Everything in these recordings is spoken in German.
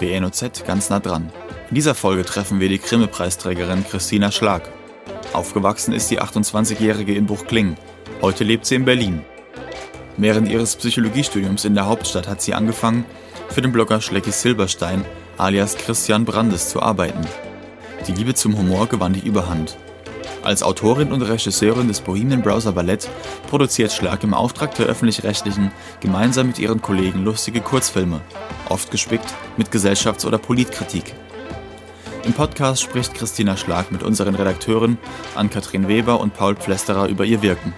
WNOZ ganz nah dran. In dieser Folge treffen wir die Grimme-Preisträgerin Christina Schlag. Aufgewachsen ist die 28-Jährige in Buchklingen. Heute lebt sie in Berlin. Während ihres Psychologiestudiums in der Hauptstadt hat sie angefangen, für den Blogger Schlecki Silberstein alias Christian Brandes zu arbeiten. Die Liebe zum Humor gewann die Überhand. Als Autorin und Regisseurin des Bohemian Browser Ballett produziert Schlag im Auftrag der Öffentlich-Rechtlichen gemeinsam mit ihren Kollegen lustige Kurzfilme, oft gespickt mit Gesellschafts- oder Politkritik. Im Podcast spricht Christina Schlag mit unseren Redakteuren Ann-Kathrin Weber und Paul Pflesterer über ihr Wirken.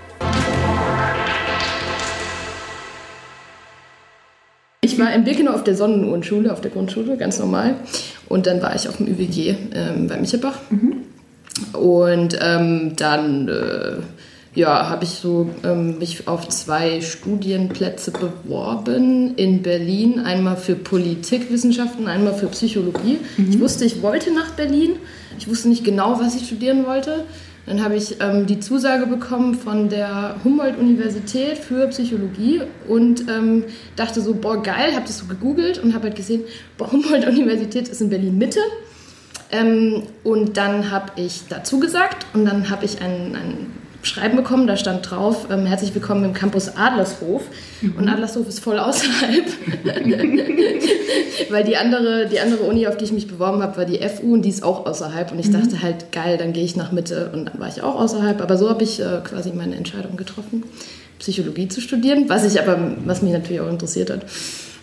Ich war in Birkenau auf der Sonnenuhrenschule, auf der Grundschule, ganz normal. Und dann war ich auf dem ÜWG ähm, bei Michelbach. Mhm. Und ähm, dann äh, ja, habe ich so ähm, mich auf zwei Studienplätze beworben in Berlin. Einmal für Politikwissenschaften, einmal für Psychologie. Mhm. Ich wusste, ich wollte nach Berlin. Ich wusste nicht genau, was ich studieren wollte. Dann habe ich ähm, die Zusage bekommen von der Humboldt-Universität für Psychologie und ähm, dachte so, boah, geil, habe das so gegoogelt und habe halt gesehen, boah, Humboldt-Universität ist in Berlin-Mitte. Ähm, und dann habe ich dazu gesagt und dann habe ich ein, ein Schreiben bekommen, da stand drauf, ähm, herzlich willkommen im Campus Adlershof. Mhm. Und Adlershof ist voll außerhalb. Weil die andere, die andere Uni, auf die ich mich beworben habe, war die FU und die ist auch außerhalb. Und ich mhm. dachte halt, geil, dann gehe ich nach Mitte und dann war ich auch außerhalb. Aber so habe ich äh, quasi meine Entscheidung getroffen, Psychologie zu studieren, was ich aber, was mich natürlich auch interessiert hat.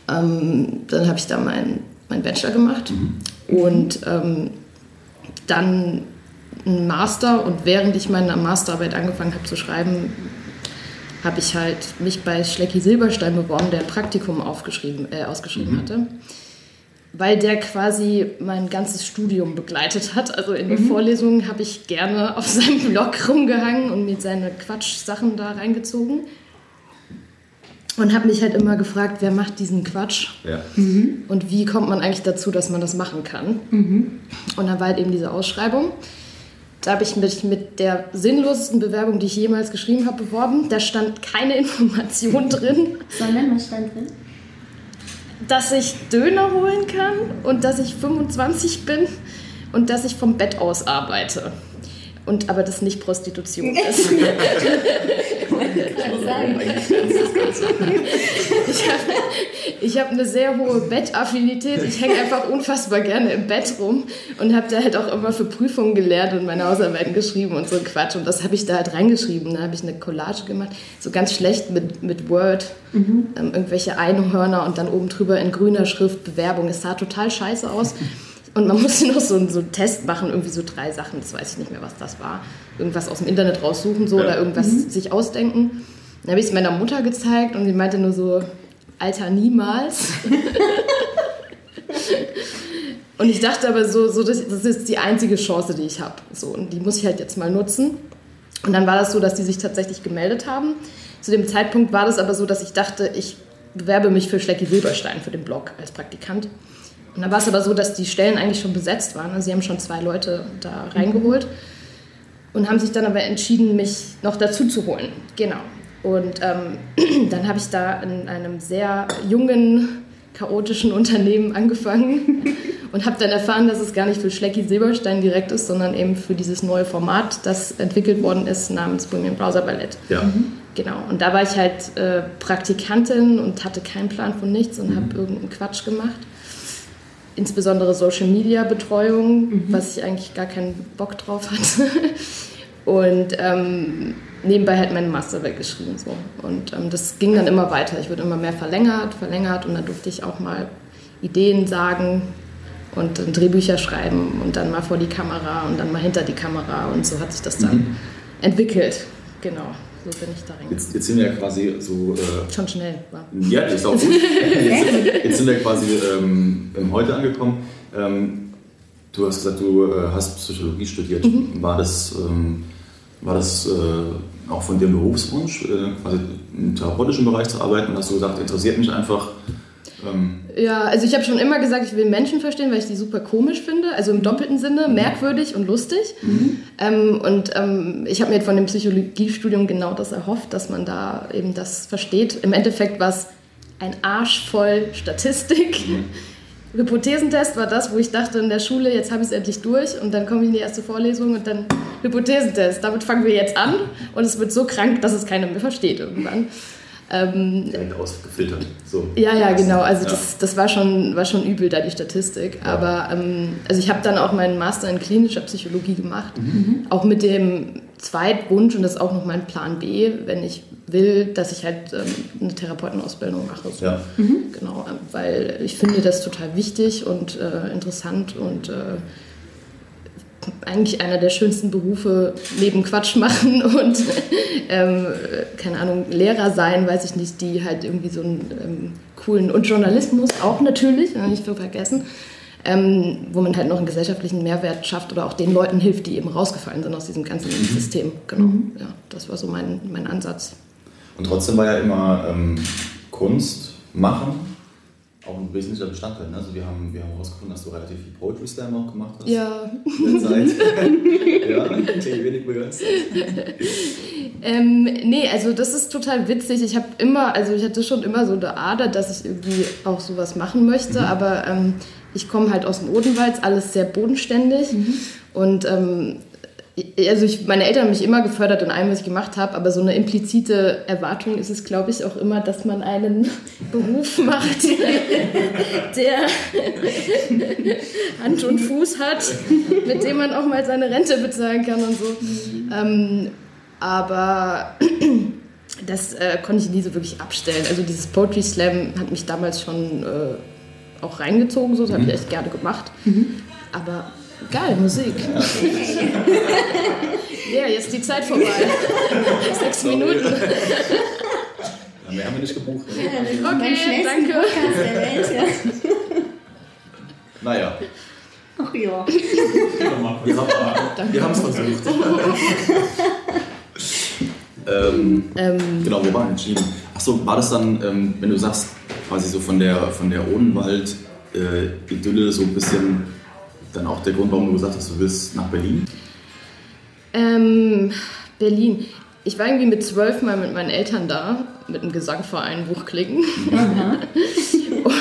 Ähm, dann habe ich da meinen mein Bachelor gemacht mhm. Und ähm, dann einen Master und während ich meine Masterarbeit angefangen habe zu schreiben, habe ich halt mich bei Schlecki Silberstein beworben, der ein Praktikum aufgeschrieben, äh, ausgeschrieben mhm. hatte. Weil der quasi mein ganzes Studium begleitet hat. Also in den mhm. Vorlesungen habe ich gerne auf seinem Blog rumgehangen und mir seine Quatsch-Sachen da reingezogen. Und habe mich halt immer gefragt, wer macht diesen Quatsch? Ja. Mhm. Und wie kommt man eigentlich dazu, dass man das machen kann? Mhm. Und dann war halt eben diese Ausschreibung. Da habe ich mich mit der sinnlosesten Bewerbung, die ich jemals geschrieben habe, beworben. Da stand keine Information drin. Sondern was stand drin? Dass ich Döner holen kann und dass ich 25 bin und dass ich vom Bett aus arbeite. Und aber das nicht Prostitution ist. ich habe hab eine sehr hohe Bettaffinität. Ich hänge einfach unfassbar gerne im Bett rum und habe da halt auch immer für Prüfungen gelernt und meine Hausarbeiten geschrieben und so Quatsch. Und das habe ich da halt reingeschrieben. Da habe ich eine Collage gemacht, so ganz schlecht mit, mit Word, mhm. ähm, irgendwelche Einhörner und dann oben drüber in grüner Schrift Bewerbung. Es sah total scheiße aus. Und man musste noch so, so einen Test machen, irgendwie so drei Sachen, das weiß ich nicht mehr, was das war. Irgendwas aus dem Internet raussuchen so, ja. oder irgendwas mhm. sich ausdenken. Dann habe ich es meiner Mutter gezeigt und sie meinte nur so, Alter, niemals. und ich dachte aber so, so das, das ist die einzige Chance, die ich habe. So, und die muss ich halt jetzt mal nutzen. Und dann war das so, dass die sich tatsächlich gemeldet haben. Zu dem Zeitpunkt war das aber so, dass ich dachte, ich bewerbe mich für Schlecki Silberstein für den Blog als Praktikant. Und dann war es aber so, dass die Stellen eigentlich schon besetzt waren. Also sie haben schon zwei Leute da reingeholt und haben sich dann aber entschieden, mich noch dazu zu holen. Genau. Und ähm, dann habe ich da in einem sehr jungen, chaotischen Unternehmen angefangen und habe dann erfahren, dass es gar nicht für Schlecki Silberstein direkt ist, sondern eben für dieses neue Format, das entwickelt worden ist namens Bohemian Browser Ballett. Ja. Mhm. Genau. Und da war ich halt äh, Praktikantin und hatte keinen Plan von nichts und mhm. habe irgendeinen Quatsch gemacht. Insbesondere Social Media Betreuung, mhm. was ich eigentlich gar keinen Bock drauf hatte. Und ähm, nebenbei halt meine Master weggeschrieben. So. Und ähm, das ging dann immer weiter. Ich wurde immer mehr verlängert, verlängert und dann durfte ich auch mal Ideen sagen und dann Drehbücher schreiben und dann mal vor die Kamera und dann mal hinter die Kamera und so hat sich das dann mhm. entwickelt. Genau, so bin ich da reingekommen. Jetzt, jetzt, sind wir ja quasi so... Äh, Schon schnell, war. Ja, ist auch gut. jetzt, jetzt, sind wir quasi ähm, heute angekommen. Ähm, du hast gesagt, du äh, hast Psychologie studiert. Mhm. War das... Ähm, war das äh, auch von dir ein Berufswunsch, äh, quasi im therapeutischen Bereich zu arbeiten? Hast du gesagt, interessiert mich einfach? Ähm ja, also ich habe schon immer gesagt, ich will Menschen verstehen, weil ich die super komisch finde, also im doppelten Sinne, mhm. merkwürdig und lustig. Mhm. Ähm, und ähm, ich habe mir von dem Psychologiestudium genau das erhofft, dass man da eben das versteht. Im Endeffekt war es ein Arsch voll Statistik. Mhm Hypothesentest war das, wo ich dachte in der Schule, jetzt habe ich es endlich durch und dann komme ich in die erste Vorlesung und dann Hypothesentest. Damit fangen wir jetzt an und es wird so krank, dass es keiner mehr versteht irgendwann. Ähm, Direkt ausgefiltert. So. Ja, ja, genau. Also ja. Das, das war, schon, war schon übel, da die Statistik. Ja. Aber ähm, also ich habe dann auch meinen Master in klinischer Psychologie gemacht. Mhm. Auch mit dem Zweitwunsch, und das ist auch noch mein Plan B, wenn ich will, dass ich halt ähm, eine Therapeutenausbildung mache. So. Ja. Mhm. Genau, weil ich finde das total wichtig und äh, interessant und äh, eigentlich einer der schönsten Berufe neben Quatsch machen und ähm, keine Ahnung, Lehrer sein, weiß ich nicht, die halt irgendwie so einen ähm, coolen und Journalismus auch natürlich, nicht zu vergessen, ähm, wo man halt noch einen gesellschaftlichen Mehrwert schafft oder auch den Leuten hilft, die eben rausgefallen sind aus diesem ganzen mhm. System. Genau, mhm. ja, das war so mein, mein Ansatz. Und trotzdem war ja immer ähm, Kunst machen auch ein wesentlicher Bestandteil. Ne? Also wir haben wir haben herausgefunden, dass du relativ viel Poetry Slam auch gemacht hast. Ja. Zeit. ja, wenig begeistert. ähm, nee, also das ist total witzig. Ich habe immer, also ich hatte schon immer so eine Ader, dass ich irgendwie auch sowas machen möchte, mhm. aber ähm, ich komme halt aus dem Odenwald, alles sehr bodenständig. Mhm. Und ähm, also ich, meine Eltern haben mich immer gefördert in allem, was ich gemacht habe, aber so eine implizite Erwartung ist es, glaube ich, auch immer, dass man einen Beruf macht, der Hand und Fuß hat, mit dem man auch mal seine Rente bezahlen kann und so. Ähm, aber das äh, konnte ich nie so wirklich abstellen. Also dieses Poetry Slam hat mich damals schon äh, auch reingezogen, so das habe ich mhm. echt gerne gemacht. Mhm. Aber Geil, Musik. Ja, jetzt ist die Zeit vorbei. Sechs Minuten. Ja, mehr haben wir nicht gebucht. Ja, okay, danke. Naja. Ach ja. Wir haben es versucht. ähm, ähm, genau, wir waren entschieden. Achso, war das dann, ähm, wenn du sagst, quasi so von der, von der Odenwald-Idylle äh, so ein bisschen dann auch der Grund, warum du gesagt hast, du willst nach Berlin? Ähm, Berlin. Ich war irgendwie mit zwölf Mal mit meinen Eltern da, mit einem Gesangverein Buchklicken. und,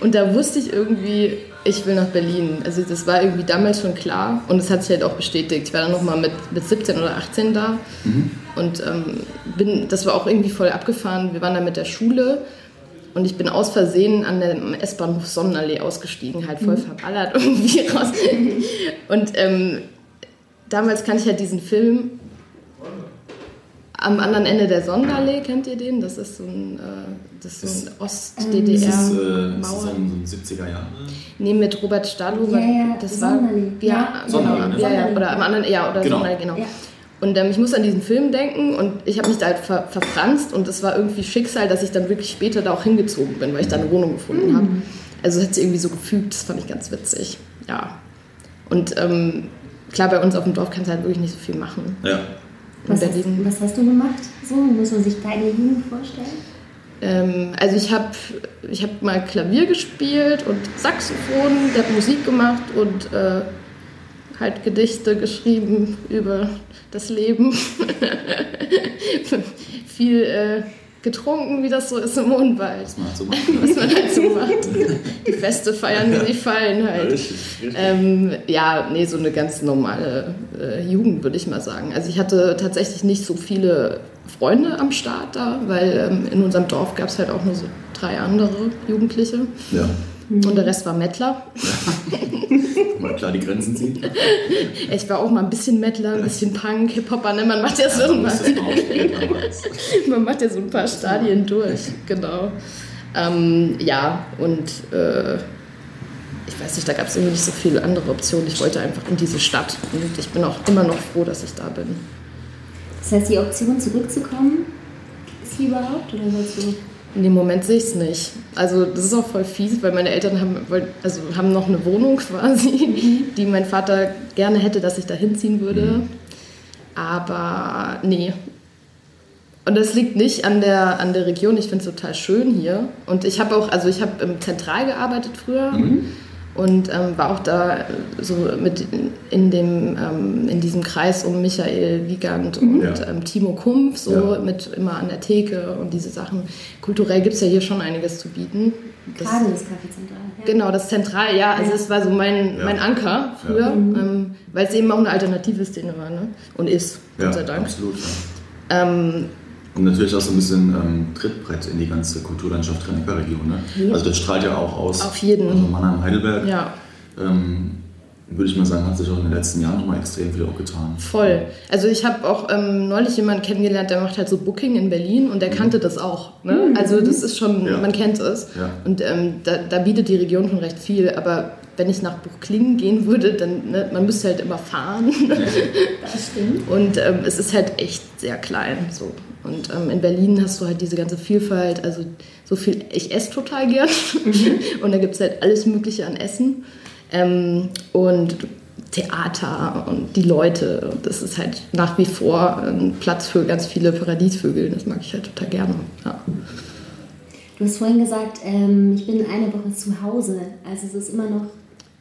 und da wusste ich irgendwie, ich will nach Berlin. Also das war irgendwie damals schon klar und es hat sich halt auch bestätigt. Ich war dann nochmal mit, mit 17 oder 18 da mhm. und ähm, bin, das war auch irgendwie voll abgefahren. Wir waren da mit der Schule und ich bin aus Versehen an dem S-Bahnhof Sonnenallee ausgestiegen, halt voll mhm. verballert irgendwie raus. Und ähm, damals kannte ich halt diesen Film am anderen Ende der Sonnenallee, kennt ihr den? Das ist so ein, äh, so ein Ost-DDR. Das ist, äh, ist so ein 70er Jahre? Nee, mit Robert Stadlow. Ja, ja, das war, ja, genau, ja, ja, oder am anderen, ja, oder genau. Sonnenallee, genau. Ja. Und ähm, ich muss an diesen Film denken und ich habe mich da halt ver verfranst und es war irgendwie Schicksal, dass ich dann wirklich später da auch hingezogen bin, weil ich da eine Wohnung gefunden mhm. habe. Also es hat sich irgendwie so gefügt, das fand ich ganz witzig. Ja. Und ähm, klar, bei uns auf dem Dorf kannst du halt wirklich nicht so viel machen. Ja. Was hast, was hast, du gemacht? So, muss man sich deine Jugend vorstellen? Ähm, also ich habe ich hab mal Klavier gespielt und Saxophon, ich habe Musik gemacht und äh, halt Gedichte geschrieben über das Leben. Viel äh, getrunken, wie das so ist im. Was man halt so macht. Was man halt so macht. Die Feste feiern, wie sie fallen halt. Ja, richtig, richtig. Ähm, ja, nee, so eine ganz normale äh, Jugend, würde ich mal sagen. Also ich hatte tatsächlich nicht so viele Freunde am Start da, weil ähm, in unserem Dorf gab es halt auch nur so drei andere Jugendliche. Ja. Mhm. Und der Rest war Mettler. mal klar die Grenzen ziehen. Ich war auch mal ein bisschen Mettler, ein bisschen Punk, Hip-Hopper. Ne? Man macht ja so, ein, man macht ja so ein paar Stadien durch. Genau. Ähm, ja, und äh, ich weiß nicht, da gab es irgendwie nicht so viele andere Optionen. Ich wollte einfach in diese Stadt. Und ich bin auch immer noch froh, dass ich da bin. Das heißt, die Option zurückzukommen, ist sie überhaupt? Oder sollst du in dem Moment sehe ich es nicht. Also das ist auch voll fies, weil meine Eltern haben, also haben noch eine Wohnung quasi, mhm. die mein Vater gerne hätte, dass ich da hinziehen würde. Mhm. Aber nee. Und das liegt nicht an der, an der Region. Ich finde es total schön hier. Und ich habe auch, also ich habe im Zentral gearbeitet früher. Mhm. Und ähm, war auch da so mit in, dem, ähm, in diesem Kreis um Michael Wiegand und ja. ähm, Timo Kumpf, so ja. mit immer an der Theke und diese Sachen. Kulturell gibt es ja hier schon einiges zu bieten. Das, Gerade das Café Zentral. Ja. Genau, das Zentral, ja, also es war so mein, mein Anker früher, mhm. Ähm, weil es eben auch eine alternative Szene war ne? und ist, Gott sei Dank. Absolut, ähm, und natürlich auch so ein bisschen ähm, Trittbrett in die ganze Kulturlandschaft Rhein-Neckar-Region. Ne? Ja. Also das strahlt ja auch aus. Auf jeden. Also Mannheim, Heidelberg. Ja. Ähm, würde ich mal sagen, hat sich auch in den letzten Jahren nochmal extrem viel auch getan. Voll. Also ich habe auch ähm, neulich jemanden kennengelernt, der macht halt so Booking in Berlin und der mhm. kannte das auch. Ne? Mhm. Also das ist schon, ja. man kennt es. Ja. Und ähm, da, da, bietet die Region schon recht viel. Aber wenn ich nach Buchklingen gehen würde, dann, ne, man müsste halt immer fahren. das stimmt. Und ähm, es ist halt echt sehr klein. So. Und ähm, in Berlin hast du halt diese ganze Vielfalt, also so viel, ich esse total gern. Mhm. und da gibt es halt alles Mögliche an Essen. Ähm, und Theater und die Leute. Und das ist halt nach wie vor ein Platz für ganz viele Paradiesvögel. Das mag ich halt total gerne. Ja. Du hast vorhin gesagt, ähm, ich bin eine Woche zu Hause. Also es ist immer noch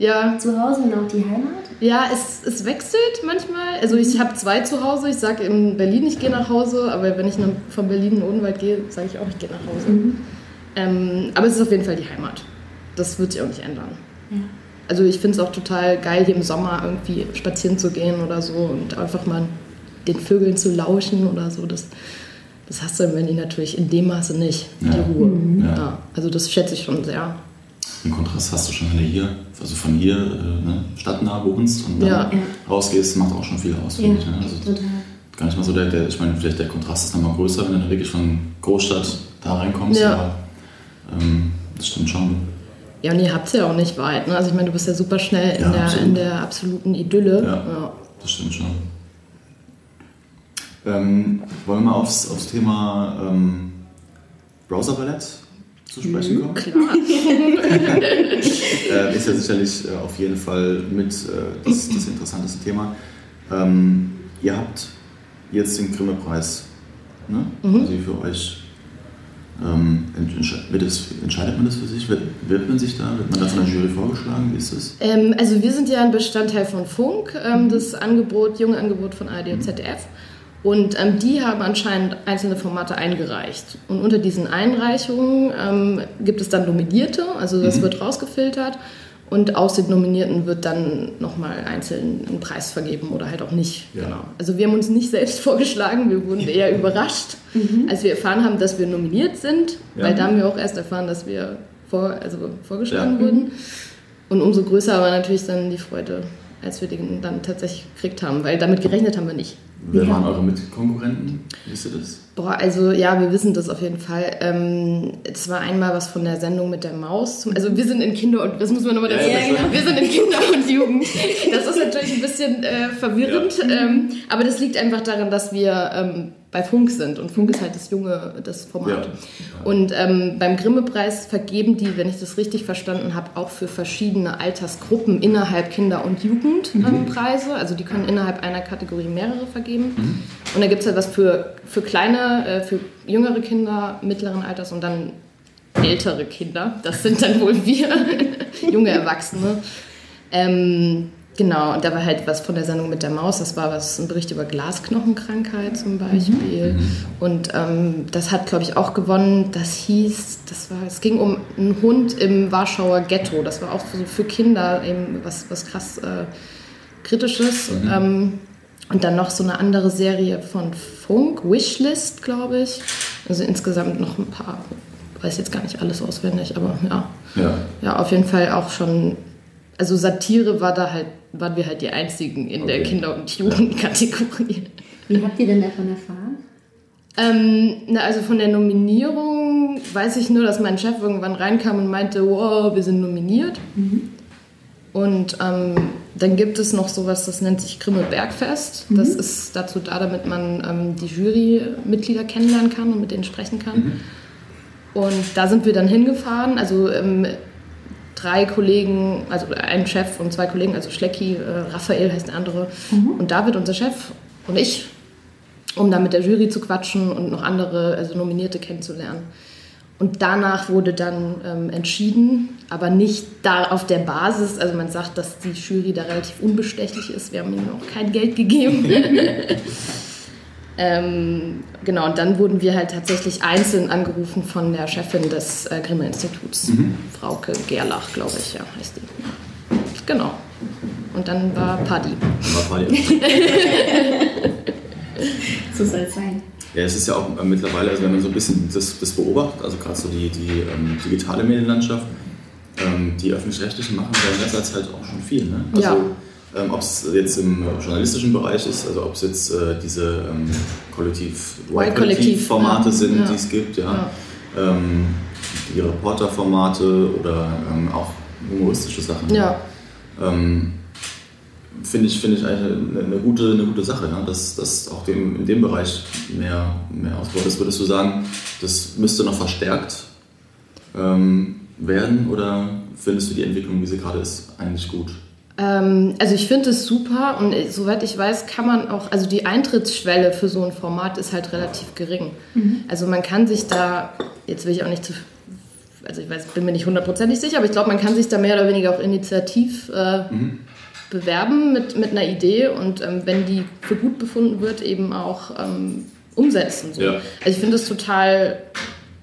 ja. zu Hause und auch die Heimat? Ja, es, es wechselt manchmal. Also ich habe zwei zu Hause. Ich sage in Berlin, ich gehe nach Hause. Aber wenn ich von Berlin in Odenwald gehe, sage ich auch, ich gehe nach Hause. Mhm. Ähm, aber es ist auf jeden Fall die Heimat. Das wird sich auch nicht ändern. Ja. Also ich finde es auch total geil, hier im Sommer irgendwie spazieren zu gehen oder so und einfach mal den Vögeln zu lauschen oder so. Das, das hast du in Berlin natürlich in dem Maße nicht, ja. die Ruhe. Mhm. Ja. ja. also das schätze ich schon sehr. Im Kontrast hast du schon, wenn du hier, also von hier äh, ne, stadtnah wohnst und dann ja. rausgehst, macht auch schon viel aus, finde ich. Ne? Also total. Gar nicht mal so der, der, ich meine, vielleicht der Kontrast ist nochmal größer, wenn du wirklich von Großstadt da reinkommst, ja. aber ähm, das stimmt schon. Ja, und ihr habt es ja auch nicht weit. Ne? Also ich meine, du bist ja super schnell in, ja, der, in der absoluten Idylle. Ja, ja. das stimmt schon. Ähm, wollen wir mal aufs, aufs Thema ähm, Browser-Ballett zu sprechen mhm, kommen? Klar. äh, ist ja sicherlich äh, auf jeden Fall mit äh, das, das interessanteste Thema. Ähm, ihr habt jetzt den Grimme-Preis. Ne? Mhm. Also für euch ähm, das, entscheidet man das für sich? Wird, wird, man sich da, wird man da von der Jury vorgeschlagen? Wie ist das? Ähm, also wir sind ja ein Bestandteil von Funk, ähm, das Angebot, junge Angebot von ARD und ZDF. Und ähm, die haben anscheinend einzelne Formate eingereicht. Und unter diesen Einreichungen ähm, gibt es dann Nominierte, also das mhm. wird rausgefiltert. Und aus den Nominierten wird dann nochmal einzeln ein Preis vergeben oder halt auch nicht. Ja. Genau. Also wir haben uns nicht selbst vorgeschlagen, wir wurden eher überrascht, mhm. als wir erfahren haben, dass wir nominiert sind, ja. weil da haben wir auch erst erfahren, dass wir vor, also vorgeschlagen ja. wurden. Und umso größer war natürlich dann die Freude, als wir den dann tatsächlich gekriegt haben, weil damit gerechnet haben wir nicht. Wer waren eure Mitkonkurrenten? Wisst ihr das? Boah, also ja, wir wissen das auf jeden Fall. Ähm, es war einmal was von der Sendung mit der Maus. Zum, also wir sind in Kinder und das muss man nochmal dazu ja, sagen. Ja, Wir sind in Kinder und Jugend. Das ist natürlich ein bisschen äh, verwirrend, ja. ähm, aber das liegt einfach daran, dass wir ähm, bei Funk sind und Funk ist halt das junge, das Format. Ja. Und ähm, beim Grimme-Preis vergeben die, wenn ich das richtig verstanden habe, auch für verschiedene Altersgruppen innerhalb Kinder- und Jugendpreise. Mhm. Also die können innerhalb einer Kategorie mehrere vergeben. Mhm. Und da gibt es halt was für, für kleine, äh, für jüngere Kinder mittleren Alters und dann ältere Kinder. Das sind dann wohl wir, junge Erwachsene. Ähm, Genau, und da war halt was von der Sendung mit der Maus, das war was, ein Bericht über Glasknochenkrankheit zum Beispiel. Mhm. Und ähm, das hat, glaube ich, auch gewonnen. Das hieß, das war, es ging um einen Hund im Warschauer Ghetto. Das war auch so für Kinder eben was, was krass äh, Kritisches. Mhm. Ähm, und dann noch so eine andere Serie von Funk, Wishlist, glaube ich. Also insgesamt noch ein paar, weiß jetzt gar nicht alles auswendig, aber ja. Ja, ja auf jeden Fall auch schon also Satire war da halt, waren wir halt die einzigen in okay. der Kinder- und Jugendkategorie. Wie habt ihr denn davon erfahren? Ähm, na, also von der Nominierung weiß ich nur, dass mein Chef irgendwann reinkam und meinte, wow, wir sind nominiert. Mhm. Und ähm, dann gibt es noch sowas, das nennt sich Grimme Bergfest. Mhm. Das ist dazu da, damit man ähm, die Jurymitglieder kennenlernen kann und mit denen sprechen kann. Mhm. Und da sind wir dann hingefahren. Also ähm, drei Kollegen, also ein Chef und zwei Kollegen, also Schlecki, äh, Raphael heißt der andere, mhm. und David, unser Chef, und ich, um dann mit der Jury zu quatschen und noch andere, also Nominierte kennenzulernen. Und danach wurde dann ähm, entschieden, aber nicht da auf der Basis, also man sagt, dass die Jury da relativ unbestechlich ist. Wir haben ihnen auch kein Geld gegeben. ähm, genau, und dann wurden wir halt tatsächlich einzeln angerufen von der Chefin des äh, Grimme Instituts, mhm. Frauke Gerlach, glaube ich, ja, heißt die. Genau. Und dann war Paddy. War Paddy. so soll es sein. Ja, es ist ja auch äh, mittlerweile, also wenn man so ein bisschen das, das beobachtet, also gerade so die, die ähm, digitale Medienlandschaft, ähm, die öffentlich-rechtlichen machen ja in letzter Zeit auch schon viel. Ne? Also, ja. Ähm, ob es jetzt im journalistischen Bereich ist, also ob es jetzt äh, diese ähm, Kollektiv, Kollektiv-Formate ja. sind, ja. die es gibt, ja. Ähm, die Reporterformate oder ähm, auch humoristische Sachen. Ja. Ähm, finde ich, find ich eigentlich eine, eine, gute, eine gute Sache, ja? dass, dass auch dem, in dem Bereich mehr, mehr ausgebaut ist. Würdest du sagen, das müsste noch verstärkt ähm, werden oder findest du die Entwicklung, wie sie gerade ist, eigentlich gut? Ähm, also ich finde es super und soweit ich weiß, kann man auch, also die Eintrittsschwelle für so ein Format ist halt relativ gering. Mhm. Also man kann sich da, jetzt will ich auch nicht zu also ich weiß, bin mir nicht hundertprozentig sicher, aber ich glaube, man kann sich da mehr oder weniger auch initiativ äh, mhm bewerben mit, mit einer Idee und ähm, wenn die für gut befunden wird, eben auch ähm, umsetzen. So. Ja. Also ich finde es total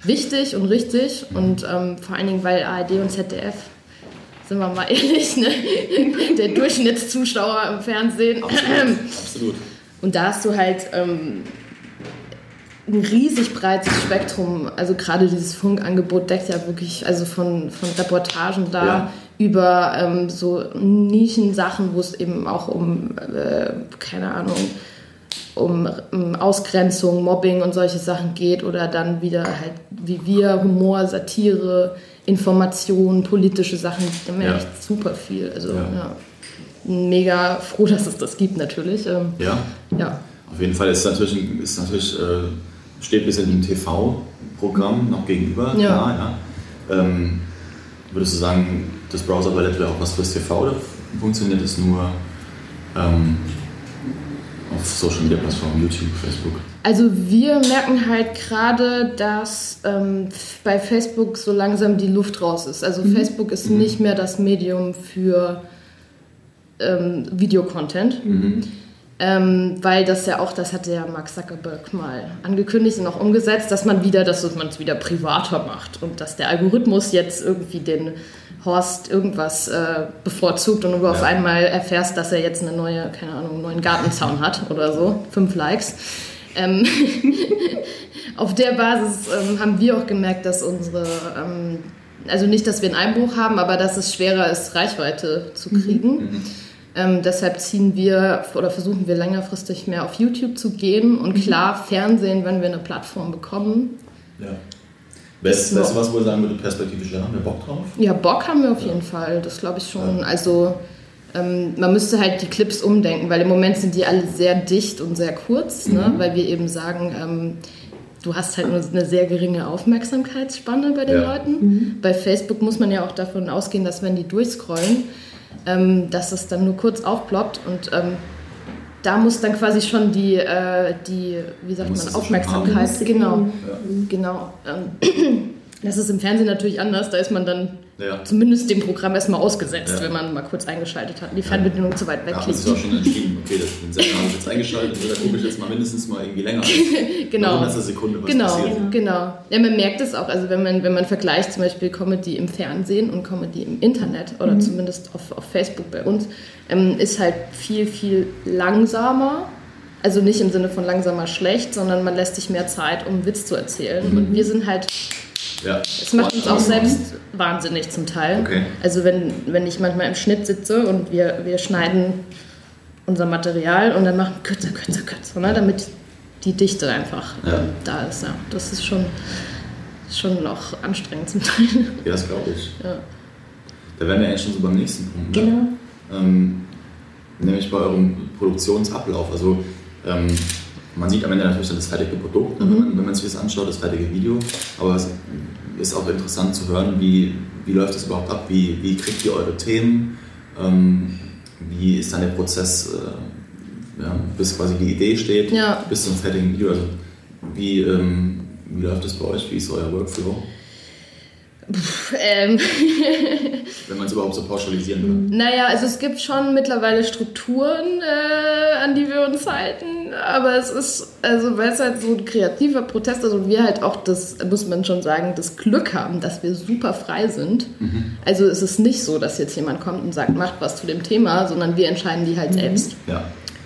wichtig und richtig und ähm, vor allen Dingen, weil ARD und ZDF, sind wir mal ehrlich, ne? der Durchschnittszuschauer im Fernsehen. Absolut. Absolut. Und da hast du halt ähm, ein riesig breites Spektrum. Also gerade dieses Funkangebot deckt ja wirklich, also von, von Reportagen da ja über ähm, so Nischensachen, wo es eben auch um, äh, keine Ahnung, um, um, Ausgrenzung, Mobbing und solche Sachen geht oder dann wieder halt wie wir, Humor, Satire, Information, politische Sachen, da haben ja. echt super viel. Also ja. Mega froh, dass es das gibt natürlich. Ähm, ja. ja. Auf jeden Fall ist natürlich, ist natürlich äh, steht ein bisschen dem TV-Programm noch gegenüber, ja. klar, ja. Ähm, würdest du sagen, das Browser-Ballett wäre auch was fürs TV oder funktioniert es nur ähm, auf Social Media Plattformen, YouTube, Facebook? Also wir merken halt gerade, dass ähm, bei Facebook so langsam die Luft raus ist. Also mhm. Facebook ist mhm. nicht mehr das Medium für ähm, Videocontent. Mhm. Ähm, weil das ja auch, das hatte ja Mark Zuckerberg mal angekündigt und auch umgesetzt, dass man wieder, dass man es wieder privater macht und dass der Algorithmus jetzt irgendwie den Horst irgendwas äh, bevorzugt und du ja. auf einmal erfährst, dass er jetzt eine neue, keine Ahnung, einen neuen Gartenzaun hat oder so, fünf Likes. Ähm auf der Basis ähm, haben wir auch gemerkt, dass unsere, ähm, also nicht, dass wir einen Einbruch haben, aber dass es schwerer ist, Reichweite zu mhm. kriegen. Mhm. Ähm, deshalb ziehen wir oder versuchen wir längerfristig mehr auf YouTube zu gehen und mhm. klar Fernsehen, wenn wir eine Plattform bekommen. Ja. Weißt, weißt du, was wohl sagen würde, perspektivisch, da haben wir Bock drauf? Ja, Bock haben wir auf ja. jeden Fall, das glaube ich schon. Ja. Also man müsste halt die Clips umdenken, weil im Moment sind die alle sehr dicht und sehr kurz, ne? mhm. ne? weil wir eben sagen, ähm, du hast halt nur eine sehr geringe Aufmerksamkeitsspanne bei den ja. Leuten. Mhm. Bei Facebook muss man ja auch davon ausgehen, dass wenn die durchscrollen, ähm, dass es dann nur kurz aufploppt und ähm, da muss dann quasi schon die, äh, die wie sagt man, Aufmerksamkeit, genau, ja. genau. Ähm, das ist im Fernsehen natürlich anders, da ist man dann ja. zumindest dem Programm erstmal ausgesetzt, ja. wenn man mal kurz eingeschaltet hat und die Fernbedienung zu weit weg liegt. Ja, das ist auch schon entschieden, okay, das den Sender habe ich jetzt eingeschaltet, da gucke ich jetzt mal mindestens mal irgendwie länger. genau. Eine Sekunde, was genau, passiert. Genau, ja, man merkt es auch, also wenn man, wenn man vergleicht zum Beispiel Comedy im Fernsehen und Comedy im Internet oder mhm. zumindest auf, auf Facebook bei uns, ähm, ist halt viel, viel langsamer also nicht im Sinne von langsamer schlecht, sondern man lässt sich mehr Zeit, um einen Witz zu erzählen. Mhm. Und wir sind halt ja. Es macht uns auch selbst wahnsinnig zum Teil. Okay. Also wenn, wenn ich manchmal im Schnitt sitze und wir, wir schneiden unser Material und dann machen kürzer, kürzer, kürzer, ne? damit die Dichte einfach ja. da ist. Ja. Das ist schon, schon noch anstrengend zum Teil. Ja, das glaube ich. Ja. Da wären wir eigentlich schon so beim nächsten Punkt. Ne? Genau. Ähm, nämlich bei eurem Produktionsablauf. Also ähm, man sieht am Ende natürlich dann das fertige Produkt, mhm. wenn, man, wenn man sich das anschaut, das fertige Video. Aber es ist auch interessant zu hören, wie, wie läuft das überhaupt ab, wie, wie kriegt ihr eure Themen, ähm, wie ist dann der Prozess, äh, ja, bis quasi die Idee steht, ja. bis zum fertigen Video. Also wie, ähm, wie läuft das bei euch, wie ist euer Workflow? Pff, ähm. Wenn man es überhaupt so pauschalisieren kann. Naja, also es gibt schon mittlerweile Strukturen, äh, an die wir uns halten, aber es ist, also weil es halt so ein kreativer Protest ist und wir halt auch das, muss man schon sagen, das Glück haben, dass wir super frei sind. Mhm. Also es ist nicht so, dass jetzt jemand kommt und sagt, macht was zu dem Thema, sondern wir entscheiden die halt mhm. selbst. Ja.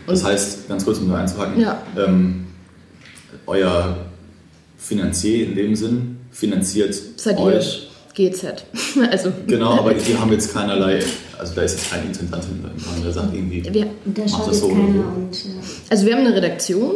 Das und, heißt, ganz kurz um da einzuhaken, ja. ähm, euer Finanzier in dem Sinn finanziert euch GZ. also, genau, aber die haben jetzt keinerlei, also da ist jetzt kein Intendant hinter, der sagt irgendwie, wir, da schaut das so keiner und, ja. Also wir haben eine Redaktion.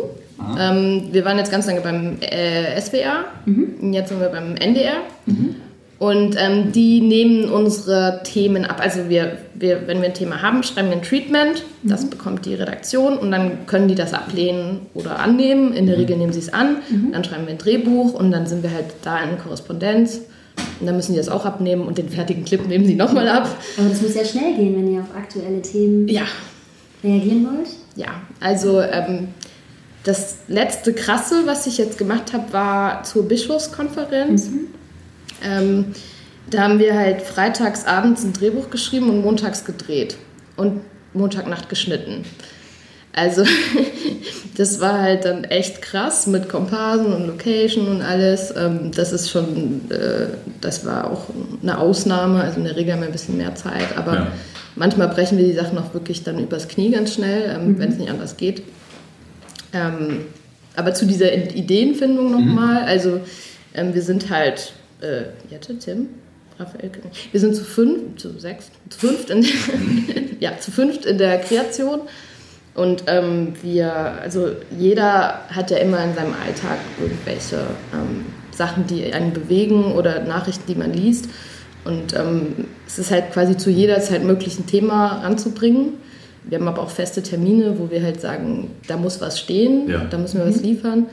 Ähm, wir waren jetzt ganz lange beim äh, SWR, mhm. jetzt sind wir beim NDR. Mhm. Und ähm, die nehmen unsere Themen ab. Also wir, wir, wenn wir ein Thema haben, schreiben wir ein Treatment, mhm. das bekommt die Redaktion und dann können die das ablehnen oder annehmen. In der mhm. Regel nehmen sie es an, mhm. dann schreiben wir ein Drehbuch und dann sind wir halt da in Korrespondenz. Und dann müssen die das auch abnehmen und den fertigen Clip nehmen sie nochmal ab. Aber das muss ja schnell gehen, wenn ihr auf aktuelle Themen ja. reagieren wollt. Ja, also ähm, das letzte Krasse, was ich jetzt gemacht habe, war zur Bischofskonferenz. Mhm. Ähm, da haben wir halt freitags abends ein Drehbuch geschrieben und montags gedreht und Montagnacht geschnitten. Also das war halt dann echt krass mit Komparsen und Location und alles. Ähm, das ist schon, äh, das war auch eine Ausnahme. Also in der Regel haben wir ein bisschen mehr Zeit, aber ja. manchmal brechen wir die Sachen auch wirklich dann übers Knie ganz schnell, ähm, mhm. wenn es nicht anders geht. Ähm, aber zu dieser Ideenfindung nochmal, mhm. also wir sind halt, äh, Jette, Tim, Raphael, wir sind zu fünf, zu sechs, zu fünft in, ja, zu fünft in der Kreation und ähm, wir, also jeder hat ja immer in seinem Alltag irgendwelche ähm, Sachen, die einen bewegen oder Nachrichten, die man liest. Und ähm, es ist halt quasi zu jeder Zeit möglich, ein Thema ranzubringen. Wir haben aber auch feste Termine, wo wir halt sagen, da muss was stehen, ja. da müssen wir was mhm. liefern.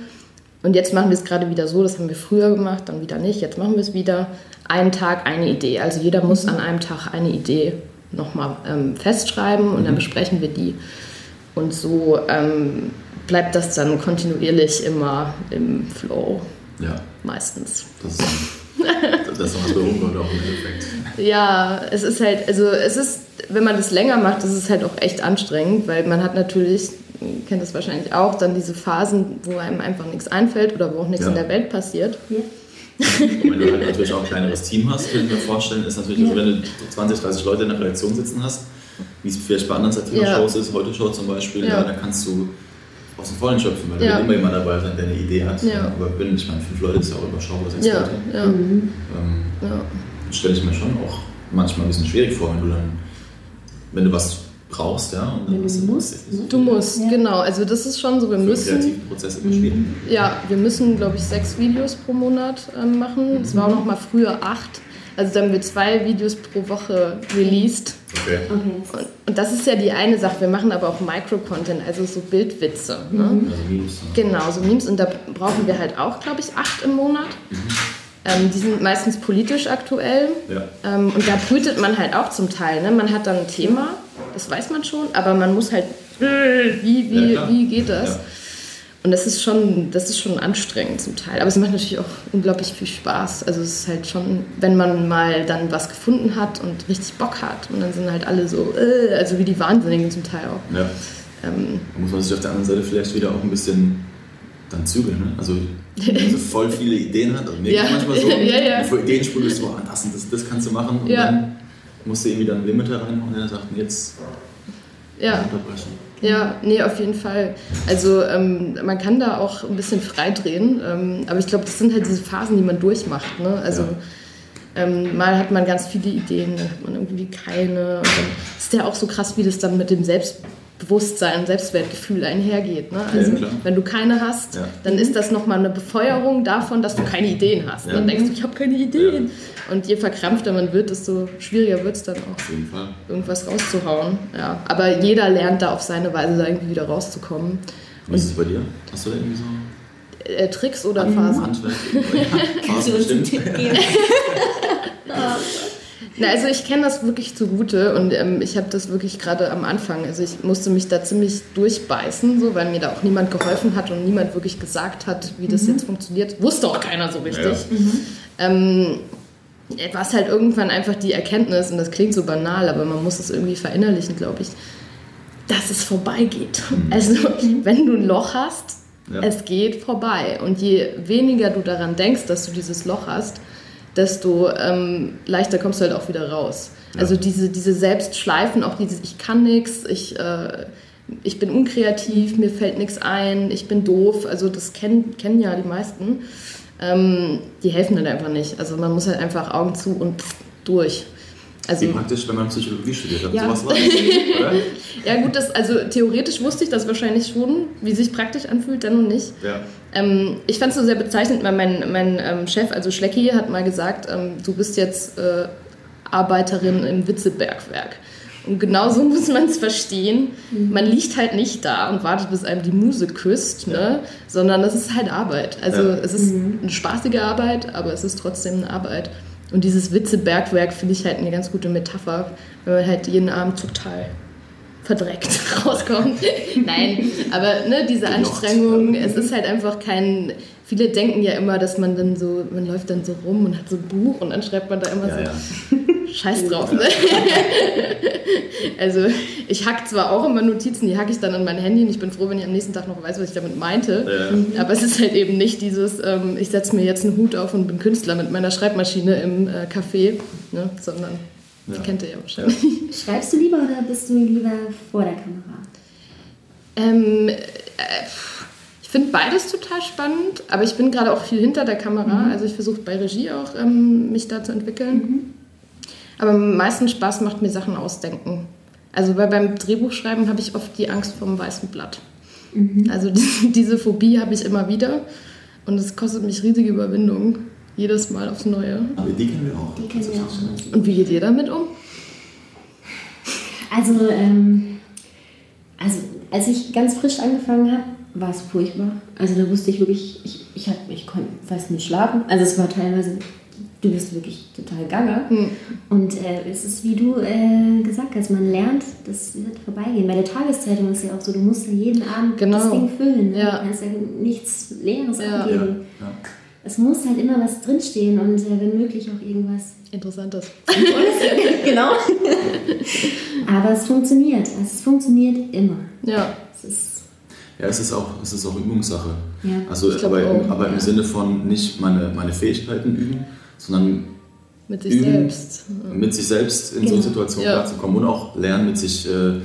Und jetzt machen wir es gerade wieder so, das haben wir früher gemacht, dann wieder nicht, jetzt machen wir es wieder. Einen Tag eine Idee. Also jeder muss mhm. an einem Tag eine Idee nochmal ähm, festschreiben und dann mhm. besprechen wir die. Und so ähm, bleibt das dann kontinuierlich immer im Flow. Ja. Meistens. Das ist, das ist was beruhigend auch im Endeffekt. Ja, es ist halt, also es ist, wenn man das länger macht, ist es halt auch echt anstrengend, weil man hat natürlich, kennt das wahrscheinlich auch, dann diese Phasen, wo einem einfach nichts einfällt oder wo auch nichts ja. in der Welt passiert. Ja. Und wenn du halt natürlich auch ein kleineres Team hast, kann ich mir vorstellen, ist natürlich, ja. also wenn du 20, 30 Leute in der Redaktion sitzen hast, wie es vielleicht bei anderen Satire-Shows ja. ist, heute Show zum Beispiel, ja. da kannst du aus dem Vollen schöpfen, weil ja. da wird immer jemand dabei sein, der eine Idee hat. Ja. Aber wenn, ich meine, fünf Leute ist ja auch überschaubar, sechs ja. Leute. Ja. Mhm. Ähm, ja. stelle ich mir schon auch manchmal ein bisschen schwierig vor, wenn du dann, wenn du was brauchst, ja. Und dann du musst. Ne? Du musst, ja. genau. Also das ist schon so, wir Für müssen... kreativen Prozess immer schwierig. Ja, wir müssen, glaube ich, sechs Videos pro Monat ähm, machen. Es mhm. war auch noch mal früher acht. Also dann haben wir zwei Videos pro Woche released. Okay. okay. Und, und, das ist ja die eine Sache. Wir machen aber auch Micro-Content, also so Bildwitze. Ne? Mhm. Also Memes. Ne? Genau, so Memes. Und da brauchen wir halt auch, glaube ich, acht im Monat. Mhm. Ähm, die sind meistens politisch aktuell. Ja. Ähm, und da brütet man halt auch zum Teil. Ne? Man hat dann ein Thema, das weiß man schon, aber man muss halt, wie, wie, ja, wie geht das? Ja. Und das ist schon, das ist schon anstrengend zum Teil. Aber es macht natürlich auch unglaublich viel Spaß. Also es ist halt schon, wenn man mal dann was gefunden hat und richtig Bock hat. Und dann sind halt alle so, äh, also wie die Wahnsinnigen zum Teil auch. Ja. Ähm, da muss man sich auf der anderen Seite vielleicht wieder auch ein bisschen dann zügeln. Ne? Also wenn man voll viele Ideen hat, also mir ja. manchmal so, ja, ja. vor Ideen sprühst du, ah, das und das, das kannst du machen. Und ja. dann musst du irgendwie dann Limiter reinmachen, der sagt, jetzt ja. unterbrechen. Ja, nee, auf jeden Fall. Also ähm, man kann da auch ein bisschen frei drehen, ähm, aber ich glaube, das sind halt diese Phasen, die man durchmacht. Ne? Also ja. ähm, mal hat man ganz viele Ideen, dann hat man irgendwie keine. Und dann ist ja auch so krass, wie das dann mit dem Selbstbewusstsein, Selbstwertgefühl einhergeht. Ne? Also ja, wenn du keine hast, ja. dann ist das nochmal eine Befeuerung davon, dass du keine Ideen hast. Dann denkst du, ich habe keine Ideen. Und je verkrampfter man wird, desto schwieriger wird es dann auch, auf jeden Fall. irgendwas rauszuhauen. Ja. Aber jeder lernt da auf seine Weise da irgendwie wieder rauszukommen. Wie ist es bei dir? Hast du da irgendwie so äh, Tricks oder Phasen? Handwerk. Ja, Phasen bestimmt. Na, also ich kenne das wirklich zugute und ähm, ich habe das wirklich gerade am Anfang, also ich musste mich da ziemlich durchbeißen, so, weil mir da auch niemand geholfen hat und niemand wirklich gesagt hat, wie das mhm. jetzt funktioniert. Wusste auch keiner so richtig. Ja. Mhm. Ähm, war es halt irgendwann einfach die Erkenntnis, und das klingt so banal, aber man muss es irgendwie verinnerlichen, glaube ich, dass es vorbeigeht. Mhm. Also, wenn du ein Loch hast, ja. es geht vorbei. Und je weniger du daran denkst, dass du dieses Loch hast, desto ähm, leichter kommst du halt auch wieder raus. Ja. Also diese, diese Selbstschleifen, auch dieses Ich kann nichts, ich, äh, ich bin unkreativ, mir fällt nichts ein, ich bin doof, also das kennen, kennen ja die meisten, ähm, die helfen halt einfach nicht. Also man muss halt einfach Augen zu und durch. Also, Wie praktisch, wenn man Psychologie studiert hat. Ja. Sowas war ja gut, das, also theoretisch wusste ich das wahrscheinlich schon, wie sich praktisch anfühlt, dann und nicht. Ja. Ähm, ich fand es so sehr bezeichnend, weil mein, mein ähm, Chef, also Schlecki, hat mal gesagt, ähm, du bist jetzt äh, Arbeiterin im Witzebergwerk. Und genauso muss man es verstehen. Mhm. Man liegt halt nicht da und wartet, bis einem die Muse küsst, ne? sondern das ist halt Arbeit. Also ja. es ist mhm. eine spaßige Arbeit, aber es ist trotzdem eine Arbeit. Und dieses Witzebergwerk finde ich halt eine ganz gute Metapher, wenn man halt jeden Abend total verdreckt rauskommt. Nein, aber ne, diese Anstrengung, es ist halt einfach kein. Viele denken ja immer, dass man dann so, man läuft dann so rum und hat so ein Buch und dann schreibt man da immer ja, so ja. Scheiß drauf. Ne? also ich hack zwar auch immer Notizen, die hacke ich dann an mein Handy und ich bin froh, wenn ich am nächsten Tag noch weiß, was ich damit meinte. Ja. Aber es ist halt eben nicht dieses, ähm, ich setze mir jetzt einen Hut auf und bin Künstler mit meiner Schreibmaschine im äh, Café, ne, sondern ja. Kennt ihr ja wahrscheinlich. Schreibst du lieber oder bist du lieber vor der Kamera? Ähm, äh, ich finde beides total spannend, aber ich bin gerade auch viel hinter der Kamera. Mhm. Also ich versuche bei Regie auch ähm, mich da zu entwickeln. Mhm. Aber am meisten Spaß macht mir Sachen ausdenken. Also bei, beim Drehbuchschreiben habe ich oft die Angst vom weißen Blatt. Mhm. Also die, diese Phobie habe ich immer wieder und es kostet mich riesige Überwindung. Jedes Mal aufs Neue. Aber die kennen wir auch. Die kennen wir auch. Und wie geht ihr damit um? Also, ähm, also als ich ganz frisch angefangen habe, war es furchtbar. Also da wusste ich wirklich, ich, ich, hab, ich konnte fast nicht schlafen. Also es war teilweise, du bist wirklich total gaga. Hm. Und äh, es ist, wie du äh, gesagt hast, man lernt, das wird vorbeigehen. Bei der Tageszeitung ist ja auch so, du musst ja jeden Abend genau. das Ding füllen. Ja. Du kannst ja nichts Leeres ja. angeben. Ja. Ja es muss halt immer was drinstehen und äh, wenn möglich auch irgendwas Interessantes. genau. Aber es funktioniert. Also es funktioniert immer. Ja. Es ist ja, es ist auch, es ist auch Übungssache. Ja. Also, aber, auch, aber im Sinne von nicht meine, meine Fähigkeiten üben, sondern mit sich üben, selbst. Mit sich selbst in genau. so Situationen ja. klarzukommen und auch lernen, mit sich äh,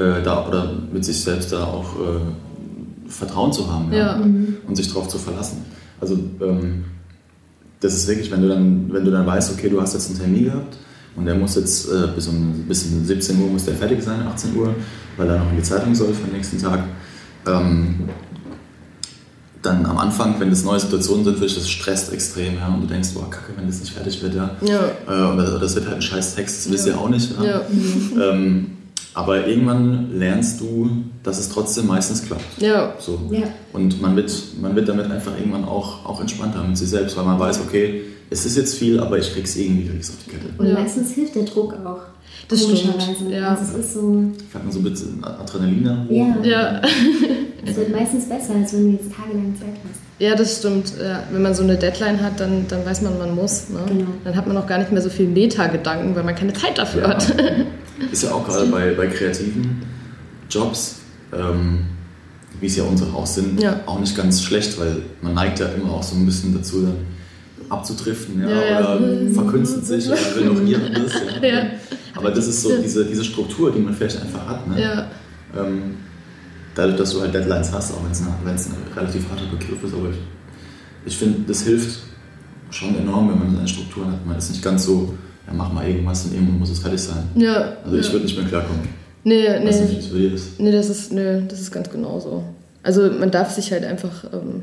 äh, da oder mit sich selbst da auch äh, Vertrauen zu haben ja. ja. Mhm. und sich darauf zu verlassen. Also ähm, das ist wirklich, wenn du dann, wenn du dann weißt, okay, du hast jetzt einen Termin gehabt und der muss jetzt äh, bis, um, bis um 17 Uhr muss der fertig sein, 18 Uhr, weil er noch in die Zeitung soll für den nächsten Tag. Ähm, dann am Anfang, wenn das neue Situationen sind, wirklich das stresst extrem, ja, und du denkst, boah, kacke, wenn das nicht fertig wird, ja. ja. Äh, oder das wird halt ein scheiß Text, das wisst ihr auch nicht. Ja. ja. Ähm, aber irgendwann lernst du, dass es trotzdem meistens klappt. Ja. So. ja. Und man wird, man wird damit einfach irgendwann auch, auch entspannter mit sich selbst, weil man weiß, okay, es ist jetzt viel, aber ich krieg's irgendwie krieg's auf die Kette. Und ja. meistens hilft der Druck auch. Das stimmt. Ja. Also es ist so. Fährt man so ein bisschen Adrenalin Ja. ja. Es wird meistens besser, als wenn du jetzt tagelang Zeit hast. Ja, das stimmt. Ja, wenn man so eine Deadline hat, dann, dann weiß man, man muss. Ne? Genau. Dann hat man auch gar nicht mehr so viel Meta-Gedanken, weil man keine Zeit dafür ja. hat. Ist ja auch gerade bei, bei kreativen Jobs, ähm, wie es ja unsere auch sind, ja. auch nicht ganz schlecht, weil man neigt ja immer auch so ein bisschen dazu, dann abzudriften ja, ja, oder verkünstet sich oder und das. Aber das ist so diese, diese Struktur, die man vielleicht einfach hat. Ne? Ähm, dadurch, dass du halt Deadlines hast, auch wenn es ein, relativ harter Begriff ist, aber ich, ich finde, das hilft schon enorm, wenn man seine Strukturen hat. Man ist nicht ganz so ja, mach mal irgendwas und irgendwann muss es fertig sein. Ja. Also ich würde nicht mehr klarkommen. Nee, nee. Nicht, Nee, das ist, nee, das ist ganz genauso. Also man darf sich halt einfach, ähm,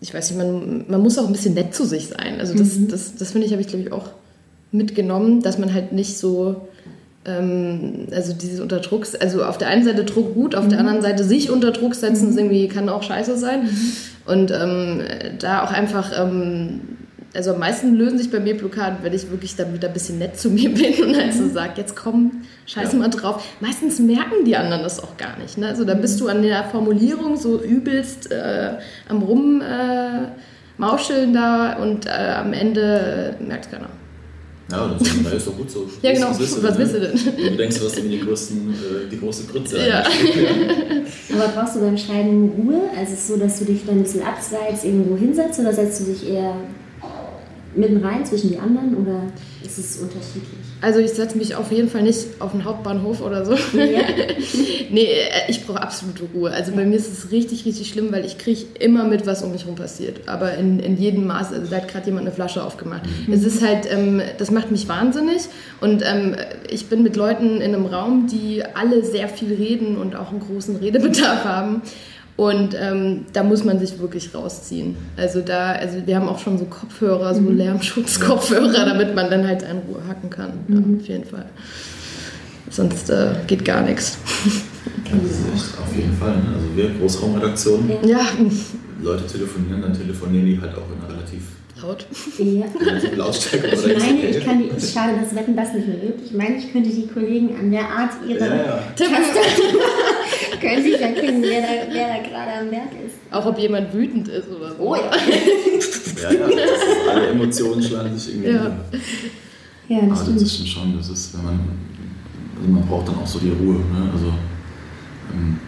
ich weiß nicht, man, man muss auch ein bisschen nett zu sich sein. Also das, mhm. das, das finde ich, habe ich glaube ich auch mitgenommen, dass man halt nicht so, ähm, also dieses unter Druck, also auf der einen Seite Druck gut, auf mhm. der anderen Seite sich unter Druck setzen, mhm. irgendwie kann auch scheiße sein. Mhm. Und ähm, da auch einfach ähm, also am meisten lösen sich bei mir Blockaden, wenn ich wirklich dann wieder ein bisschen nett zu mir bin und also mhm. sage, jetzt komm, scheiß ja. mal drauf. Meistens merken die anderen das auch gar nicht. Ne? Also da bist du an der Formulierung so übelst äh, am Rummauscheln äh, da und äh, am Ende merkt keiner. Ja, das ist, ist doch gut so. Ja, genau. Was willst du, Was denn, willst du denn? ne? Du denkst, du hast irgendwie die, größten, äh, die große Grütze. Ja. Aber brauchst du beim Schreiben Ruhe? Also ist es so, dass du dich dann ein bisschen abseits irgendwo hinsetzt oder setzt du dich eher mitten rein zwischen die anderen oder ist es unterschiedlich? Also ich setze mich auf jeden Fall nicht auf den Hauptbahnhof oder so. Ja. nee, äh, ich brauche absolute Ruhe. Also bei mir ist es richtig, richtig schlimm, weil ich kriege immer mit, was um mich herum passiert. Aber in, in jedem Maß, also da hat gerade jemand eine Flasche aufgemacht. Es ist halt, ähm, das macht mich wahnsinnig. Und ähm, ich bin mit Leuten in einem Raum, die alle sehr viel reden und auch einen großen Redebedarf haben. Und ähm, da muss man sich wirklich rausziehen. Also da, also wir haben auch schon so Kopfhörer, so Lärmschutzkopfhörer, damit man dann halt in Ruhe hacken kann. Ja, auf jeden Fall. Sonst äh, geht gar nichts. Das ist auf jeden Fall. Ne? Also wir, Großraumredaktion, Ja, Leute telefonieren, dann telefonieren die halt auch in einer relativ, laut. Ja. relativ Lautstärke. Ich meine, ich kann die, schade, dass Wetten das nicht mehr gibt. Ich meine, ich könnte die Kollegen an der Art ihrer Ja, ja. könnte ich erkennen, wer da, wer da gerade am Werk ist. Auch ob jemand wütend ist oder so. Oh ja. Ja, ja, das ist, alle Emotionen schlagen sich irgendwie. Ja. Ja, Aber das das stimmt. ist schon, das ist, wenn man, also man braucht dann auch so die Ruhe. Ne? Also ähm,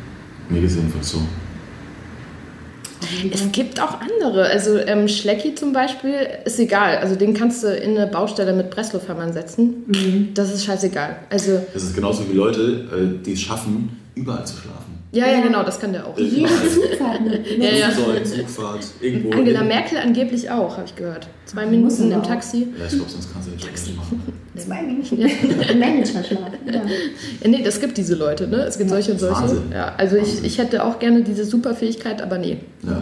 mir es jedenfalls so. Es gibt auch andere. Also ähm, Schlecki zum Beispiel ist egal. Also den kannst du in eine Baustelle mit Presslufthammer setzen. Mhm. Das ist scheißegal. Also Das ist genauso wie Leute, äh, die es schaffen, überall zu schlafen. ja, ja, genau, das kann der auch. Jede Zugfahrt. Ja, ja. Zugfahrt, irgendwo. Angela hin. Merkel angeblich auch, habe ich gehört. Zwei Muss Minuten im. Taxi. Ja, ich glaube, sonst den Job nicht machen. Zwei Minuten. Ja. Ja, nee, das gibt diese Leute, ne? Es gibt solche und solche. Wahnsinn. Ja, also ich, ich hätte auch gerne diese Superfähigkeit, aber nee. Ja.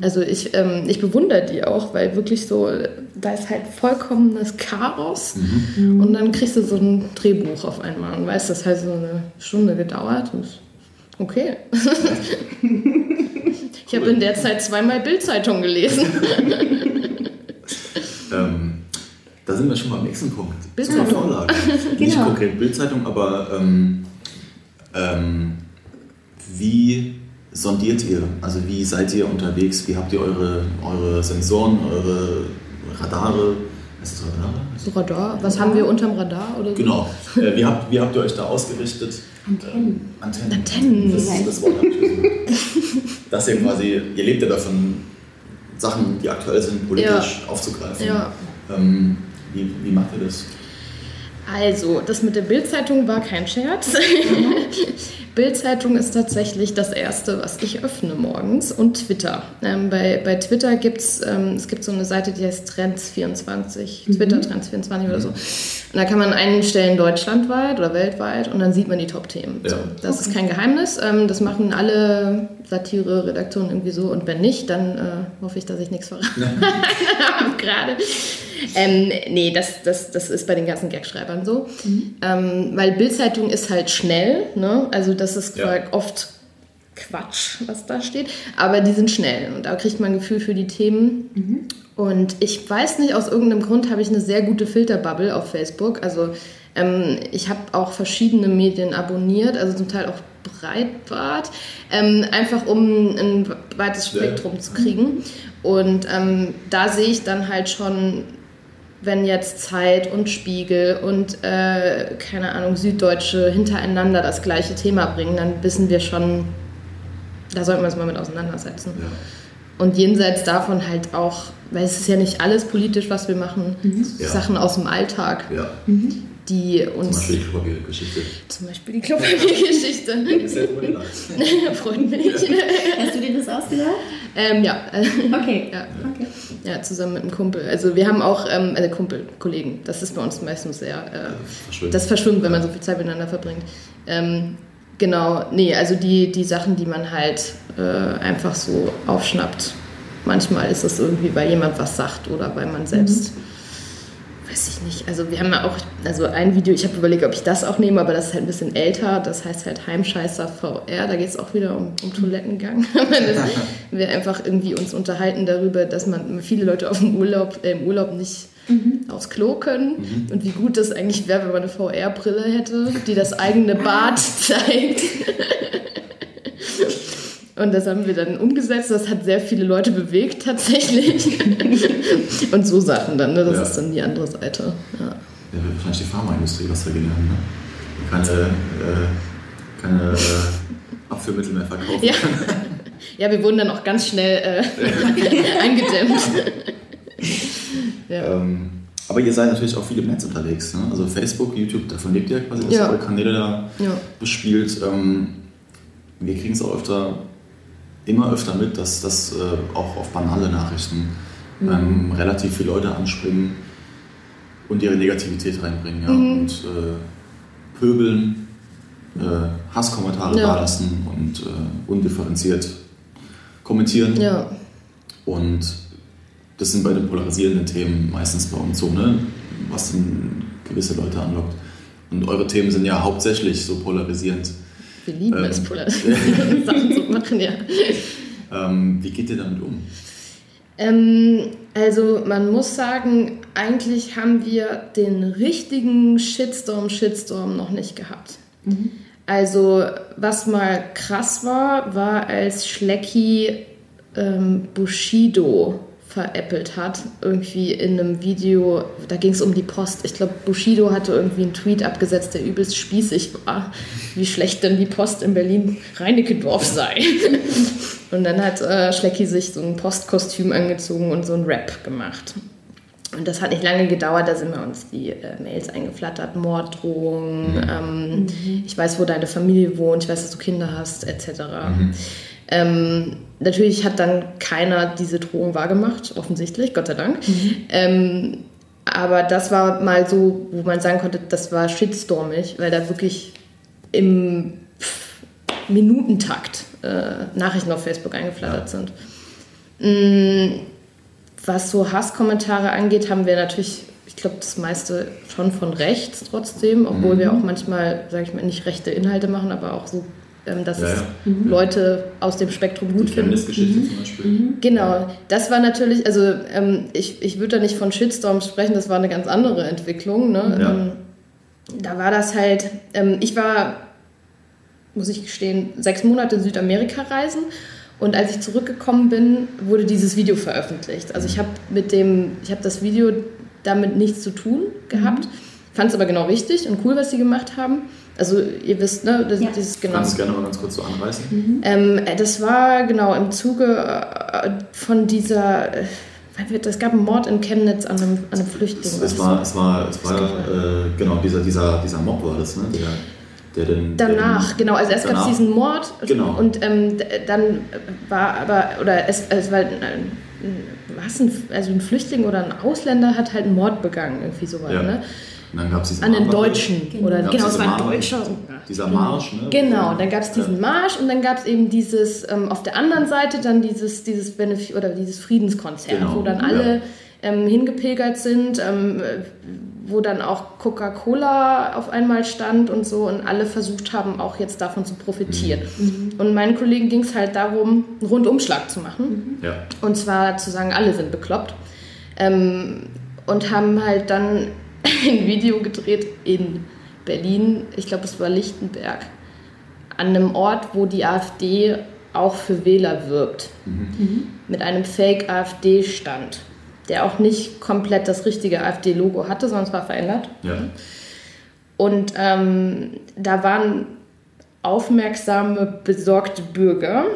Also ich, ähm, ich bewundere die auch, weil wirklich so, da ist halt vollkommenes Chaos Mhm. und dann kriegst du so ein Drehbuch auf einmal und weißt, das hat so eine Stunde gedauert. Ist okay. ich habe in der Zeit zweimal Bildzeitung gelesen. Ähm, da sind wir schon beim nächsten Punkt. Bildzeitung. Zur Vorlage. Nicht Genau. konkret Bildzeitung, aber ähm, ähm, wie sondiert ihr? Also wie seid ihr unterwegs? Wie habt ihr eure, eure Sensoren, eure Radare? Ist das Radare? So Radar, was haben wir unterm Radar oder so? Genau. Äh, wie, habt, wie habt ihr euch da ausgerichtet? Antennen. Ähm, Antennen. Antennen. Das, das Wort habe ich. Dass ihr quasi, ihr lebt ja davon, Sachen, die aktuell sind, politisch aufzugreifen. Ja. Ähm, wie, wie macht ihr das? Also, das mit der Bildzeitung war kein Scherz. Bildzeitung ist tatsächlich das erste, was ich öffne morgens und Twitter. Ähm, bei, bei Twitter gibt es ähm, es gibt so eine Seite, die heißt Trends24, Twitter Trends24 oder so. Und da kann man einstellen deutschlandweit oder weltweit und dann sieht man die Top-Themen. Ja. So, das ist kein Geheimnis. Ähm, das machen alle Satire-Redaktionen irgendwie so und wenn nicht, dann äh, hoffe ich, dass ich nichts verraten habe gerade. Ähm, nee, das, das, das ist bei den ganzen Gagschreibern so. Ähm, weil Bildzeitung ist halt schnell, ne? Also das ist Ja. oft Quatsch, was da steht. Aber die sind schnell und da kriegt man ein Gefühl für die Themen. Und ich weiß nicht, aus irgendeinem Grund habe ich eine sehr gute Filterbubble auf Facebook. Also ähm, ich habe auch verschiedene Medien abonniert, also zum Teil auch Breitbart, ähm, einfach um ein weites Ja. Spektrum zu kriegen. Und ähm, da sehe ich dann halt schon, wenn jetzt Zeit und Spiegel und äh, keine Ahnung, Süddeutsche hintereinander das gleiche Thema bringen, dann wissen wir schon, da sollten wir uns mal mit auseinandersetzen. Ja. Und jenseits davon halt auch, weil es ist ja nicht alles politisch, was wir machen, Ja. Sachen aus dem Alltag, ja. Die Zum uns. Beispiel die Klopapiergeschichte. Zum Beispiel die Klopapiergeschichte. Mich. Hast du dir das ausgedacht? ähm, ja. Okay. ja. okay. Ja, zusammen mit einem Kumpel. Also wir haben auch, ähm, also Kumpel, Kollegen, das ist bei uns meistens sehr, äh, Verschwindet. das verschwimmt, wenn man so viel Zeit miteinander verbringt. Ähm, genau, nee, also die, die Sachen, die man halt äh, einfach so aufschnappt. Manchmal ist es irgendwie, weil jemand was sagt oder weil man selbst, weiß ich nicht. Also wir haben ja auch, also ein Video, ich habe überlegt, ob ich das auch nehme, aber das ist halt ein bisschen älter. Das heißt halt Heimscheißer VR. Da geht es auch wieder um, um Toilettengang. wir einfach irgendwie uns unterhalten darüber, dass man viele Leute auf dem Urlaub, äh, im Urlaub nicht aufs Klo können und wie gut das eigentlich wäre, wenn man eine VR-Brille hätte, die das eigene Bad zeigt. Und das haben wir dann umgesetzt. Das hat sehr viele Leute bewegt tatsächlich. und so Sachen dann, ne? das Ja. ist dann die andere Seite. Ja. Ja, wahrscheinlich die Pharmaindustrie was dagegen haben, ne? Keine, äh, keine äh, Abführmittel mehr verkaufen. Ja. ja, wir wurden dann auch ganz schnell äh, eingedämmt. ja. Ähm, aber ihr seid natürlich auch viel im Netz unterwegs. Ne? Also Facebook, YouTube, davon lebt ihr quasi, dass Ja. ihr eure Kanäle da Ja. bespielt. Ähm, wir kriegen es auch öfter, immer öfter mit, dass das äh, auch auf banale Nachrichten Mhm. ähm, relativ viele Leute anspringen und ihre Negativität reinbringen. Ja? Mhm. Und äh, pöbeln, äh, Hasskommentare Ja. dalassen und äh, undifferenziert kommentieren. ja. Und das sind bei den polarisierenden Themen meistens bei uns so, ne? was dann gewisse Leute anlockt. Und eure Themen sind ja hauptsächlich so polarisierend. Wir lieben Ähm. es, polarisierte Sachen zu machen, ja. Ähm, wie geht ihr damit um? Ähm, also man muss sagen, eigentlich haben wir den richtigen Shitstorm, Shitstorm noch nicht gehabt. Also was mal krass war, war als Schlecki ähm, Bushido veräppelt hat, irgendwie in einem Video, da ging es um die Post. Ich glaube, Bushido hatte irgendwie einen Tweet abgesetzt, der übelst spießig war, wie schlecht denn die Post in Berlin-Reinickendorf sei. Und dann hat äh, Schlecki sich so ein Postkostüm angezogen und so ein Rap gemacht. Und das hat nicht lange gedauert, da sind wir uns die äh, Mails eingeflattert, Morddrohungen, ähm, ich weiß, wo deine Familie wohnt, ich weiß, dass du Kinder hast, etc. Ähm, natürlich hat dann keiner diese Drohung wahrgemacht, offensichtlich, Gott sei Dank. Ähm, aber das war mal so, wo man sagen konnte, das war shitstormig, weil da wirklich im Minutentakt äh, Nachrichten auf Facebook eingeflattert sind. Mm, was so Hasskommentare angeht, haben wir natürlich, ich glaube, das meiste schon von rechts trotzdem, obwohl Mhm. wir auch manchmal, sage ich mal, nicht rechte Inhalte machen, aber auch so, dass Ja, es ja. Leute aus dem Spektrum gut Die finden. Chemnitz-Geschichte zum Beispiel. Genau, das war natürlich, also ähm, ich, ich würde da nicht von Shitstorms sprechen, das war eine ganz andere Entwicklung. Ne? Ja. Ähm, da war das halt, ähm, ich war, muss ich gestehen, sechs Monate in Südamerika reisen und als ich zurückgekommen bin, wurde dieses Video veröffentlicht. Also ich habe mit dem, ich habe das Video damit nichts zu tun gehabt, fand es aber genau richtig und cool, was sie gemacht haben. Also ihr wisst, ne, das, Ja. dieses Du genau. kannst es gerne mal ganz kurz so anreißen. Ähm, äh, das war genau im Zuge äh, von dieser. Äh, es gab einen Mord in Chemnitz an einem, an einem Flüchtling. Es, es du? war, es war, es war äh, genau dieser, dieser, dieser Mob war das, ne? Der, der den, Danach, der den, genau. Also erst gab es diesen Mord Genau. und ähm, dann war aber, oder es, es war, äh, was, ein, also ein Flüchtling oder ein Ausländer hat halt einen Mord begangen, irgendwie sowas, Ja. ne? Und dann gab es diesen An den. Deutschen. Genau. Oder, genau, es war ein. Deutscher. Dieser Marsch, ne? Genau, dann gab es diesen Ja. Marsch und dann gab es eben dieses, ähm, auf der anderen Seite dann dieses, dieses Benef oder dieses Friedenskonzert, Genau, wo dann ja. alle ähm, hingepilgert sind, ähm, äh, wo dann auch Coca-Cola auf einmal stand und so und alle versucht haben, auch jetzt davon zu profitieren. Und meinen Kollegen ging es halt darum, einen Rundumschlag zu machen. Ja. Und zwar zu sagen, alle sind bekloppt. Ähm, und haben halt dann ein Video gedreht in Berlin, ich glaube es war Lichtenberg, an einem Ort, wo die AfD auch für Wähler wirbt. Mit einem Fake-AfD-Stand, der auch nicht komplett das richtige AfD-Logo hatte, sondern es war verändert. Ja. Und ähm, da waren aufmerksame, besorgte Bürger,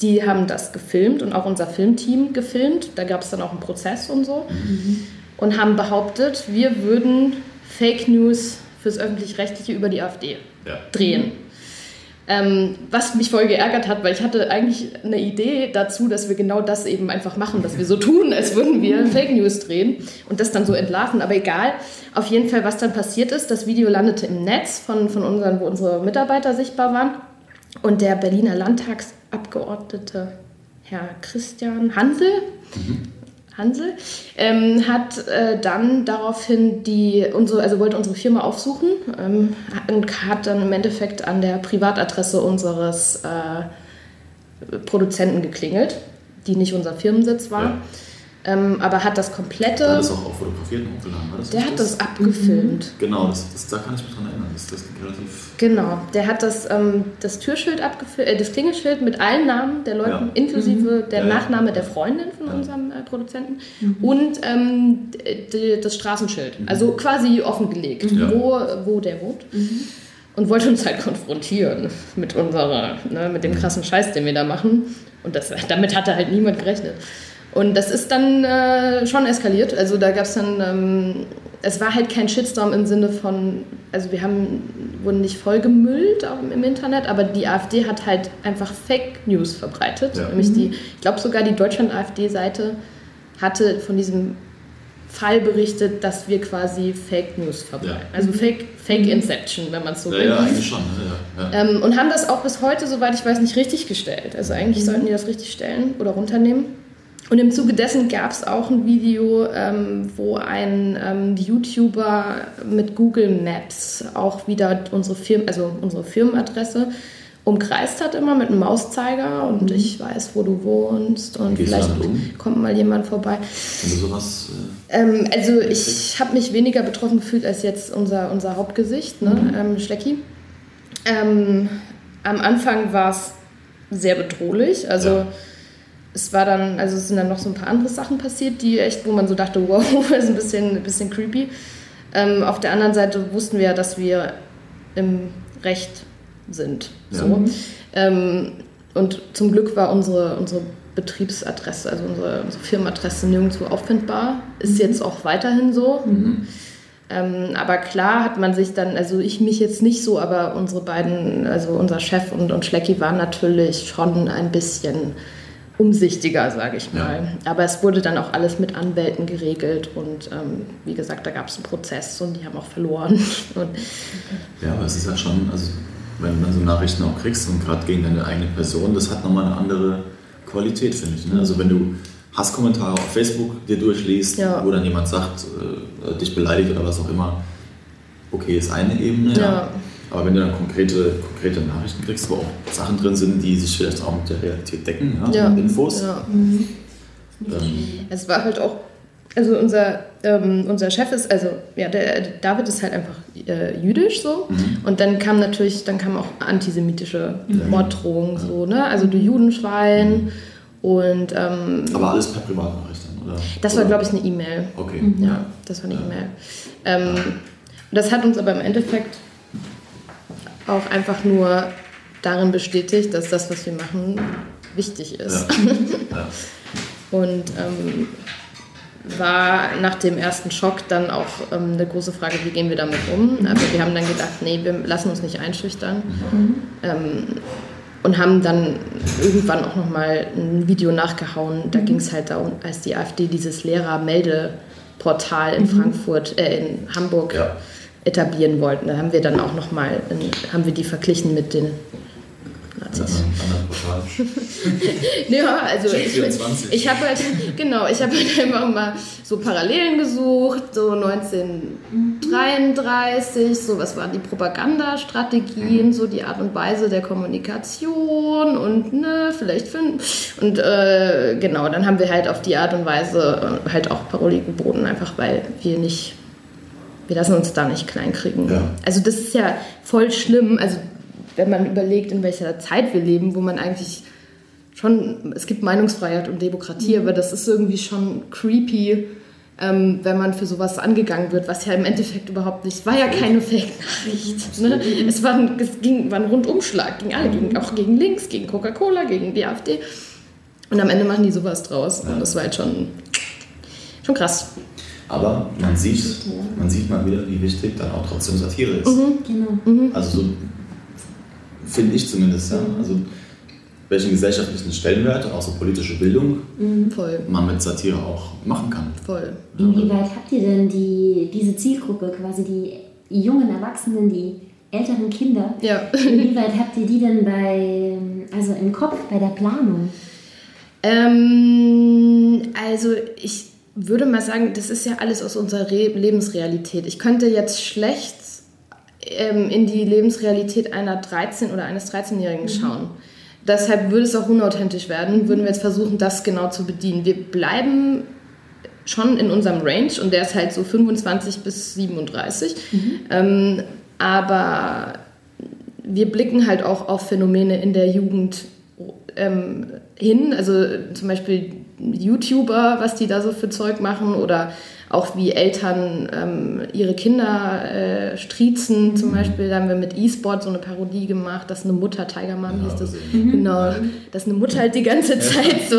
die haben das gefilmt und auch unser Filmteam gefilmt. Da gab es dann auch einen Prozess und so. Und haben behauptet, wir würden Fake News fürs Öffentlich-Rechtliche über die AfD Ja. drehen. Ähm, was mich voll geärgert hat, weil ich hatte eigentlich eine Idee dazu, dass wir genau das eben einfach machen, dass wir so tun, als würden wir Fake News drehen und das dann so entlarven. Aber egal, auf jeden Fall, was dann passiert ist, das Video landete im Netz von, von unseren, wo unsere Mitarbeiter sichtbar waren. Und der Berliner Landtagsabgeordnete Herr Christian Hansel, Hansel, ähm, hat äh, dann daraufhin die, unsere, also wollte unsere Firma aufsuchen ähm, und hat dann im Endeffekt an der Privatadresse unseres äh, Produzenten geklingelt, die nicht unser Firmensitz war. Ja. Ähm, aber hat das komplette. Der hat das auch, auch fotografiert und hochgeladen, war das? Der hat das abgefilmt. Genau, das, das, da kann ich mich dran erinnern. Das, das relativ. Genau, der hat das, ähm, das Türschild abgefilmt, äh, das Klingelschild mit allen Namen der Leute, Ja. inklusive der Ja, ja. Nachname der Freundin von Ja. unserem äh, Produzenten und ähm, das Straßenschild. Also quasi offengelegt, Ja. wo, wo der wohnt. Und wollte uns halt konfrontieren mit unserer, ne, mit dem krassen Scheiß, den wir da machen. Und das, damit hatte halt niemand gerechnet. Und das ist dann äh, schon eskaliert. Also da gab es dann, ähm, es war halt kein Shitstorm im Sinne von, also wir haben, wurden nicht vollgemüllt im Internet, aber die AfD hat halt einfach Fake News verbreitet. Ja. Nämlich die, ich glaube sogar die Deutschland-AfD-Seite hatte von diesem Fall berichtet, dass wir quasi Fake News verbreiten. Ja. Also Fake, Fake Inception, wenn man es so Ja, will. ja, eigentlich schon. Ja, ja. Ähm, und haben das auch bis heute, soweit ich weiß, nicht richtig gestellt. Also eigentlich sollten die das richtig stellen oder runternehmen. Und im Zuge dessen gab es auch ein Video, ähm, wo ein ähm, YouTuber mit Google Maps auch wieder unsere Firmen, also unsere Firmenadresse umkreist hat immer mit einem Mauszeiger und ich weiß, wo du wohnst und Gehst vielleicht um? kommt mal jemand vorbei. Wenn du sowas. Äh, Ähm, also ich habe mich weniger betroffen gefühlt als jetzt unser, unser Hauptgesicht, ne? ähm, Schlecki. Ähm, am Anfang war es sehr bedrohlich. Also Ja. Es war dann, also es sind dann noch so ein paar andere Sachen passiert, die echt, wo man so dachte, wow, das ist ein bisschen, ein bisschen creepy. Ähm, auf der anderen Seite wussten wir ja, dass wir im Recht sind. Ja. So. Ähm, und zum Glück war unsere, unsere Betriebsadresse, also unsere, unsere Firmenadresse nirgendwo auffindbar. Ist jetzt auch weiterhin so. Ähm, aber klar hat man sich dann, also ich mich jetzt nicht so, aber unsere beiden, also unser Chef und, und Schlecki waren natürlich schon ein bisschen umsichtiger, sage ich mal. Aber es wurde dann auch alles mit Anwälten geregelt und ähm, wie gesagt, da gab es einen Prozess und die haben auch verloren. Ja, aber es ist ja schon, also wenn du dann so Nachrichten auch kriegst und gerade gegen deine eigene Person, das hat nochmal eine andere Qualität, finde ich. Ne? Also wenn du Hasskommentare auf Facebook dir durchliest, Ja. wo dann jemand sagt, äh, dich beleidigt oder was auch immer, okay, ist eine Ebene, ja. Aber wenn du dann konkrete, konkrete Nachrichten kriegst, wo auch Sachen drin sind, die sich vielleicht auch mit der Realität decken, ja, Ja. Infos, ja. ähm, Es war halt auch, also unser, ähm, unser Chef ist, also ja, der David ist halt einfach äh, jüdisch so. Und dann kam natürlich, dann kamen auch antisemitische Morddrohungen so, ne? Also du Judenschwein und ähm, aber alles per Privatnachricht dann, oder? das war, glaube ich, eine E-Mail. Okay. Ja, das war eine E-Mail. Ähm, das hat uns aber im Endeffekt auch einfach nur darin bestätigt, dass das, was wir machen, wichtig ist. Ja. ja. Und ähm, war nach dem ersten Schock dann auch ähm, eine große Frage, wie gehen wir damit um. Aber wir haben dann gedacht, nee, wir lassen uns nicht einschüchtern. Ähm, und haben dann irgendwann auch nochmal ein Video nachgehauen. Da ging es halt darum, als die AfD dieses Lehrermeldeportal in Frankfurt, äh, in Hamburg Ja. Etablieren wollten. Da haben wir dann auch nochmal, haben wir die verglichen mit den Nazis. Ja, also ich, 24. ich habe halt, genau, ich habe halt einfach mal so Parallelen gesucht, so 1933, so was waren die Propagandastrategien, so die Art und Weise der Kommunikation und ne, vielleicht finden. Und äh, genau, dann haben wir halt auf die Art und Weise äh, halt auch Paroli geboten, einfach weil wir nicht, wir lassen uns da nicht kleinkriegen. Ja. Also das ist ja voll schlimm, also wenn man überlegt, in welcher Zeit wir leben, wo man eigentlich schon, es gibt Meinungsfreiheit und Demokratie, aber das ist irgendwie schon creepy, ähm, wenn man für sowas angegangen wird, was ja im Endeffekt überhaupt nicht, war ja keine Fake-Nachricht. Ne? Es, war ein, es ging, war ein Rundumschlag, gegen alle, gegen, auch gegen links, gegen Coca-Cola, gegen die AfD. Und am Ende machen die sowas draus. Und das war halt schon, schon krass. Aber man sieht, man sieht mal wieder, wie wichtig dann auch trotzdem Satire ist. Genau. Also so finde ich zumindest, ja. Also welchen gesellschaftlichen Stellenwert, auch so politische Bildung, Voll, man mit Satire auch machen kann. voll. Inwieweit habt ihr denn die, diese Zielgruppe, quasi die jungen Erwachsenen, die älteren Kinder, Ja. inwieweit habt ihr die denn bei, also im Kopf, bei der Planung? Ähm, also ich würde mal sagen, das ist ja alles aus unserer Re Lebensrealität. Ich könnte jetzt schlecht ähm, in die Lebensrealität einer 13- oder eines 13-Jährigen schauen. Deshalb würde es auch unauthentisch werden, würden wir jetzt versuchen, das genau zu bedienen. Wir bleiben schon in unserem Range und der ist halt so 25 bis 37. Ähm, aber wir blicken halt auch auf Phänomene in der Jugend ähm, hin. Also zum Beispiel YouTuber, was die da so für Zeug machen oder auch wie Eltern ähm, ihre Kinder äh, striezen. Zum Beispiel da haben wir mit E-Sport so eine Parodie gemacht, dass eine Mutter, Tiger Mom hieß das, genau, dass eine Mutter halt die ganze Zeit so.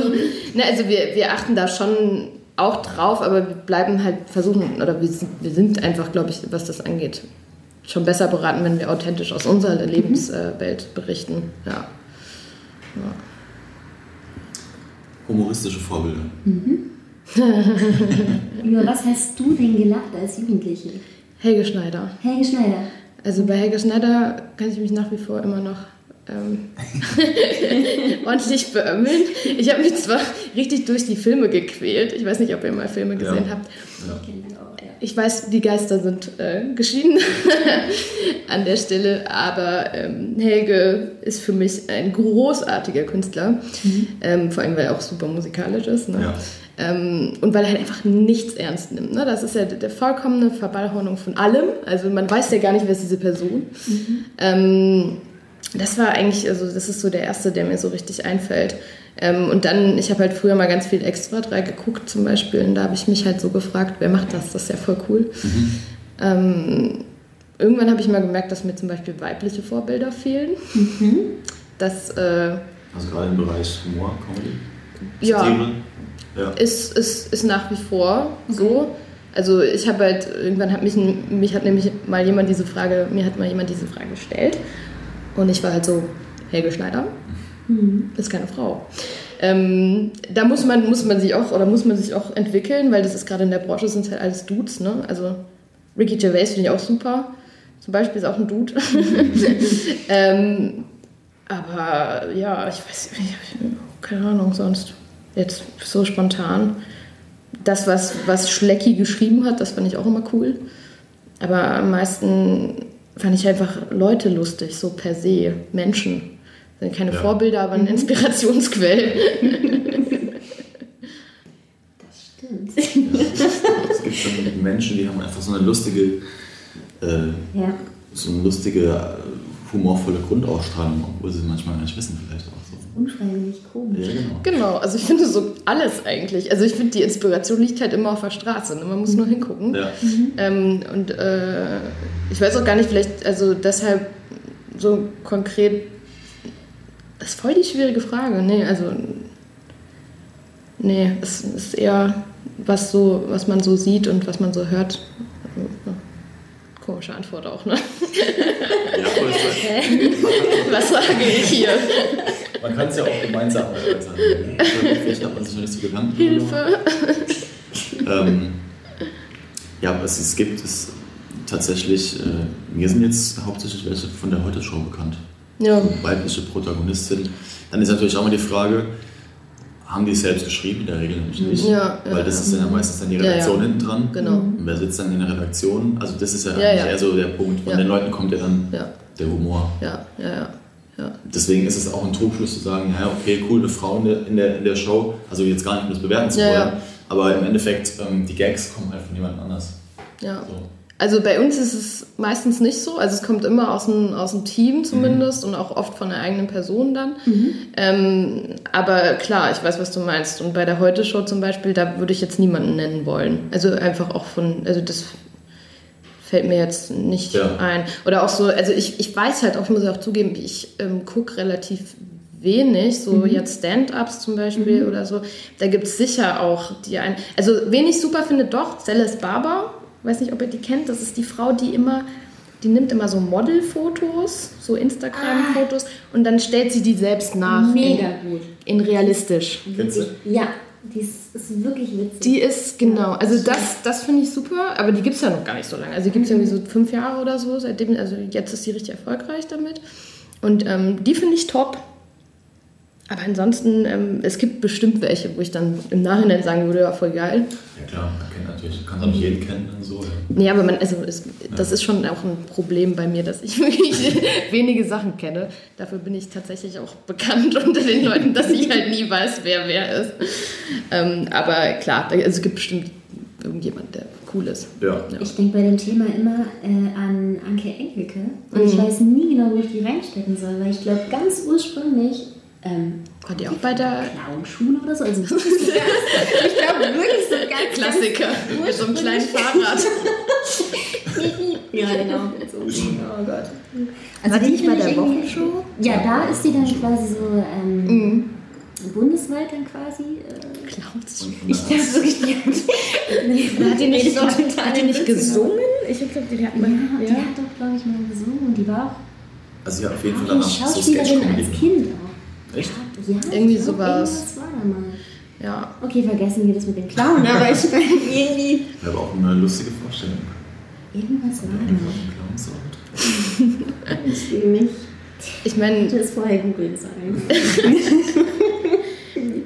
Ne, also wir, wir achten da schon auch drauf, aber wir bleiben halt versuchen, oder wir sind, wir sind einfach, glaube ich, was das angeht, schon besser beraten, wenn wir authentisch aus unserer Lebenswelt berichten. Ja. ja. Humoristische Vorbilder. Über was hast du denn gelacht als Jugendliche? Helge Schneider. Helge Schneider. Also bei Helge Schneider kann ich mich nach wie vor immer noch ähm, ordentlich beömmeln. Ich habe mich zwar richtig durch die Filme gequält. Ich weiß nicht, ob ihr mal Filme gesehen Ja. habt. Ja. Ich weiß, die Geister sind äh, geschieden an der Stelle, aber ähm, Helge ist für mich ein großartiger Künstler, ähm, vor allem weil er auch super musikalisch ist. Ne? Ja. Ähm, und weil er halt einfach nichts ernst nimmt. Ne? Das ist ja der vollkommene Verballhornung von allem. Also man weiß ja gar nicht, wer ist diese Person. Ähm, das war eigentlich, also das ist so der erste, der mir so richtig einfällt. Ähm, und dann, ich habe halt früher mal ganz viel Extra 3 geguckt zum Beispiel und da habe ich mich halt so gefragt, wer macht das? Das ist ja voll cool. Ähm, irgendwann habe ich mal gemerkt, dass mir zum Beispiel weibliche Vorbilder fehlen. Das äh, Also gerade im Bereich Humor, Comedy. Ja. Satire. Ja. ist, ist, ist nach wie vor so. Also ich habe halt, irgendwann hat mich, mich hat nämlich mal jemand diese Frage, mir hat mal jemand diese Frage gestellt. Und ich war halt so, Helge Schneider ist keine Frau. Ähm, da muss man, muss man sich auch, oder muss man sich auch entwickeln, weil das ist gerade in der Branche sind halt alles Dudes, ne? Also Ricky Gervais finde ich auch super. Zum Beispiel ist auch ein Dude. ähm, aber ja, ich weiß nicht, keine Ahnung sonst. Jetzt so spontan. Das, was, was Schlecki geschrieben hat, das fand ich auch immer cool. Aber am meisten fand ich einfach Leute lustig, so per se. Menschen. Sind keine Ja. Vorbilder, aber eine Inspirationsquelle. Das stimmt. Es gibt schon Menschen, die haben einfach so eine lustige, äh, Ja. so eine lustige, äh, humorvolle Grundausstrahlung, obwohl sie es manchmal gar nicht wissen, vielleicht auch so. Unfreiwillig komisch. Ja, genau. genau, also ich finde so alles eigentlich. Also ich finde, die Inspiration liegt halt immer auf der Straße. Ne? Man muss nur hingucken. Ja. Ähm, und äh, ich weiß auch gar nicht, vielleicht, also deshalb so konkret, das ist voll die schwierige Frage. Nee, also, nee, es ist eher was so, was man so sieht und was man so hört. Also. Komische Antwort auch, ne? Ja, voll ist Was sage ich hier? Man kann es ja auch gemeinsam erörtern. Vielleicht hat man sich noch nicht so Gedanken Hilfe! Ähm, ja, was es gibt, ist tatsächlich, äh, mir sind jetzt hauptsächlich welche von der Heute-Show bekannt. Ja. Weibliche Protagonistin. Dann ist natürlich auch mal die Frage, haben die es selbst geschrieben? In der Regel nämlich nicht. Ja, weil das ist dann ja meistens dann die. Redaktion hinten dran. Genau. Und wer sitzt dann in der Redaktion? Also das ist ja, eher so der Punkt. Von den Leuten kommt ja dann der Humor. ja, ja, ja. ja. Deswegen ist es auch ein Trugschluss zu sagen, ja, okay, cool, eine Frau in der, in der, in der Show, also jetzt gar nicht, um das bewerten zu Ja, wollen, ja. aber im Endeffekt, ähm, die Gags kommen halt von jemand anders. ja. So. Also bei uns ist es meistens nicht so. Also es kommt immer aus dem, aus dem Team zumindest und auch oft von der eigenen Person dann. Ähm, aber klar, ich weiß, was du meinst. Und bei der Heute-Show zum Beispiel, da würde ich jetzt niemanden nennen wollen. Also einfach auch von, also das fällt mir jetzt nicht Ja. ein. Oder auch so, also ich, ich weiß halt auch, ich muss auch zugeben, ich ähm, gucke relativ wenig, so jetzt Stand-Ups zum Beispiel oder so. Da gibt es sicher auch die ein. Also, wen ich super finde, doch, Celeste Barber. Weiß nicht, ob ihr die kennt. Das ist die Frau, die immer, die nimmt immer so Modelfotos, so Instagram-Fotos und dann stellt sie die selbst nach. Mega In, gut. in realistisch. Kennst du? Ja, die ist, ist wirklich witzig. Die ist, genau, also das, das finde ich super, aber die gibt es ja noch gar nicht so lange. Also die gibt es irgendwie so fünf Jahre oder so, seitdem, also jetzt ist sie richtig erfolgreich damit. Und ähm, die finde ich top. Aber ansonsten, ähm, es gibt bestimmt welche, wo ich dann im Nachhinein sagen würde, ja, voll geil. Ja klar, man kennt natürlich, kann auch nicht jeden kennen und so. Ja. Nee, aber man, also es, das ist schon auch ein Problem bei mir, dass ich wirklich wenige Sachen kenne. Dafür bin ich tatsächlich auch bekannt unter den Leuten, dass ich halt nie weiß, wer wer ist. Ähm, aber klar, da- also es gibt bestimmt irgendjemand, der cool ist. Ja. Ich denke bei dem Thema immer äh, an Anke Engelke und ich weiß nie genau, wo ich die reinstecken soll, weil ich glaube, ganz ursprünglich ähm, Kommt ihr auch bei der Clownschule oder so? Also, ich glaube wirklich so ganz Klassiker mit so einem kleinen Fahrrad? Ja, genau. Oh Gott. Also War die nicht bei der Wochenshow? Ja, da ist sie dann quasi so ähm, Mhm. bundesweit dann quasi. Äh, Klaus. ich glaube wirklich, die hat, Hat die nicht, so, hat die nicht gesungen? Ich glaube, die hat mal. Ja, die Ja. hat doch, glaube ich, mal gesungen und die war auch Also ja, auf jeden Fall danach so Schauspielerin als Kind auch. Echt? Ja, Irgendwie ich glaub, sowas. Irgendwas war da mal. ja. Okay, vergessen wir das mit dem Clown, aber ich meine, irgendwie. Ja, aber auch eine lustige Vorstellung. Irgendwas war da. sagt. Ich will mich. Ich meine, Ich das vorher googeln sollen.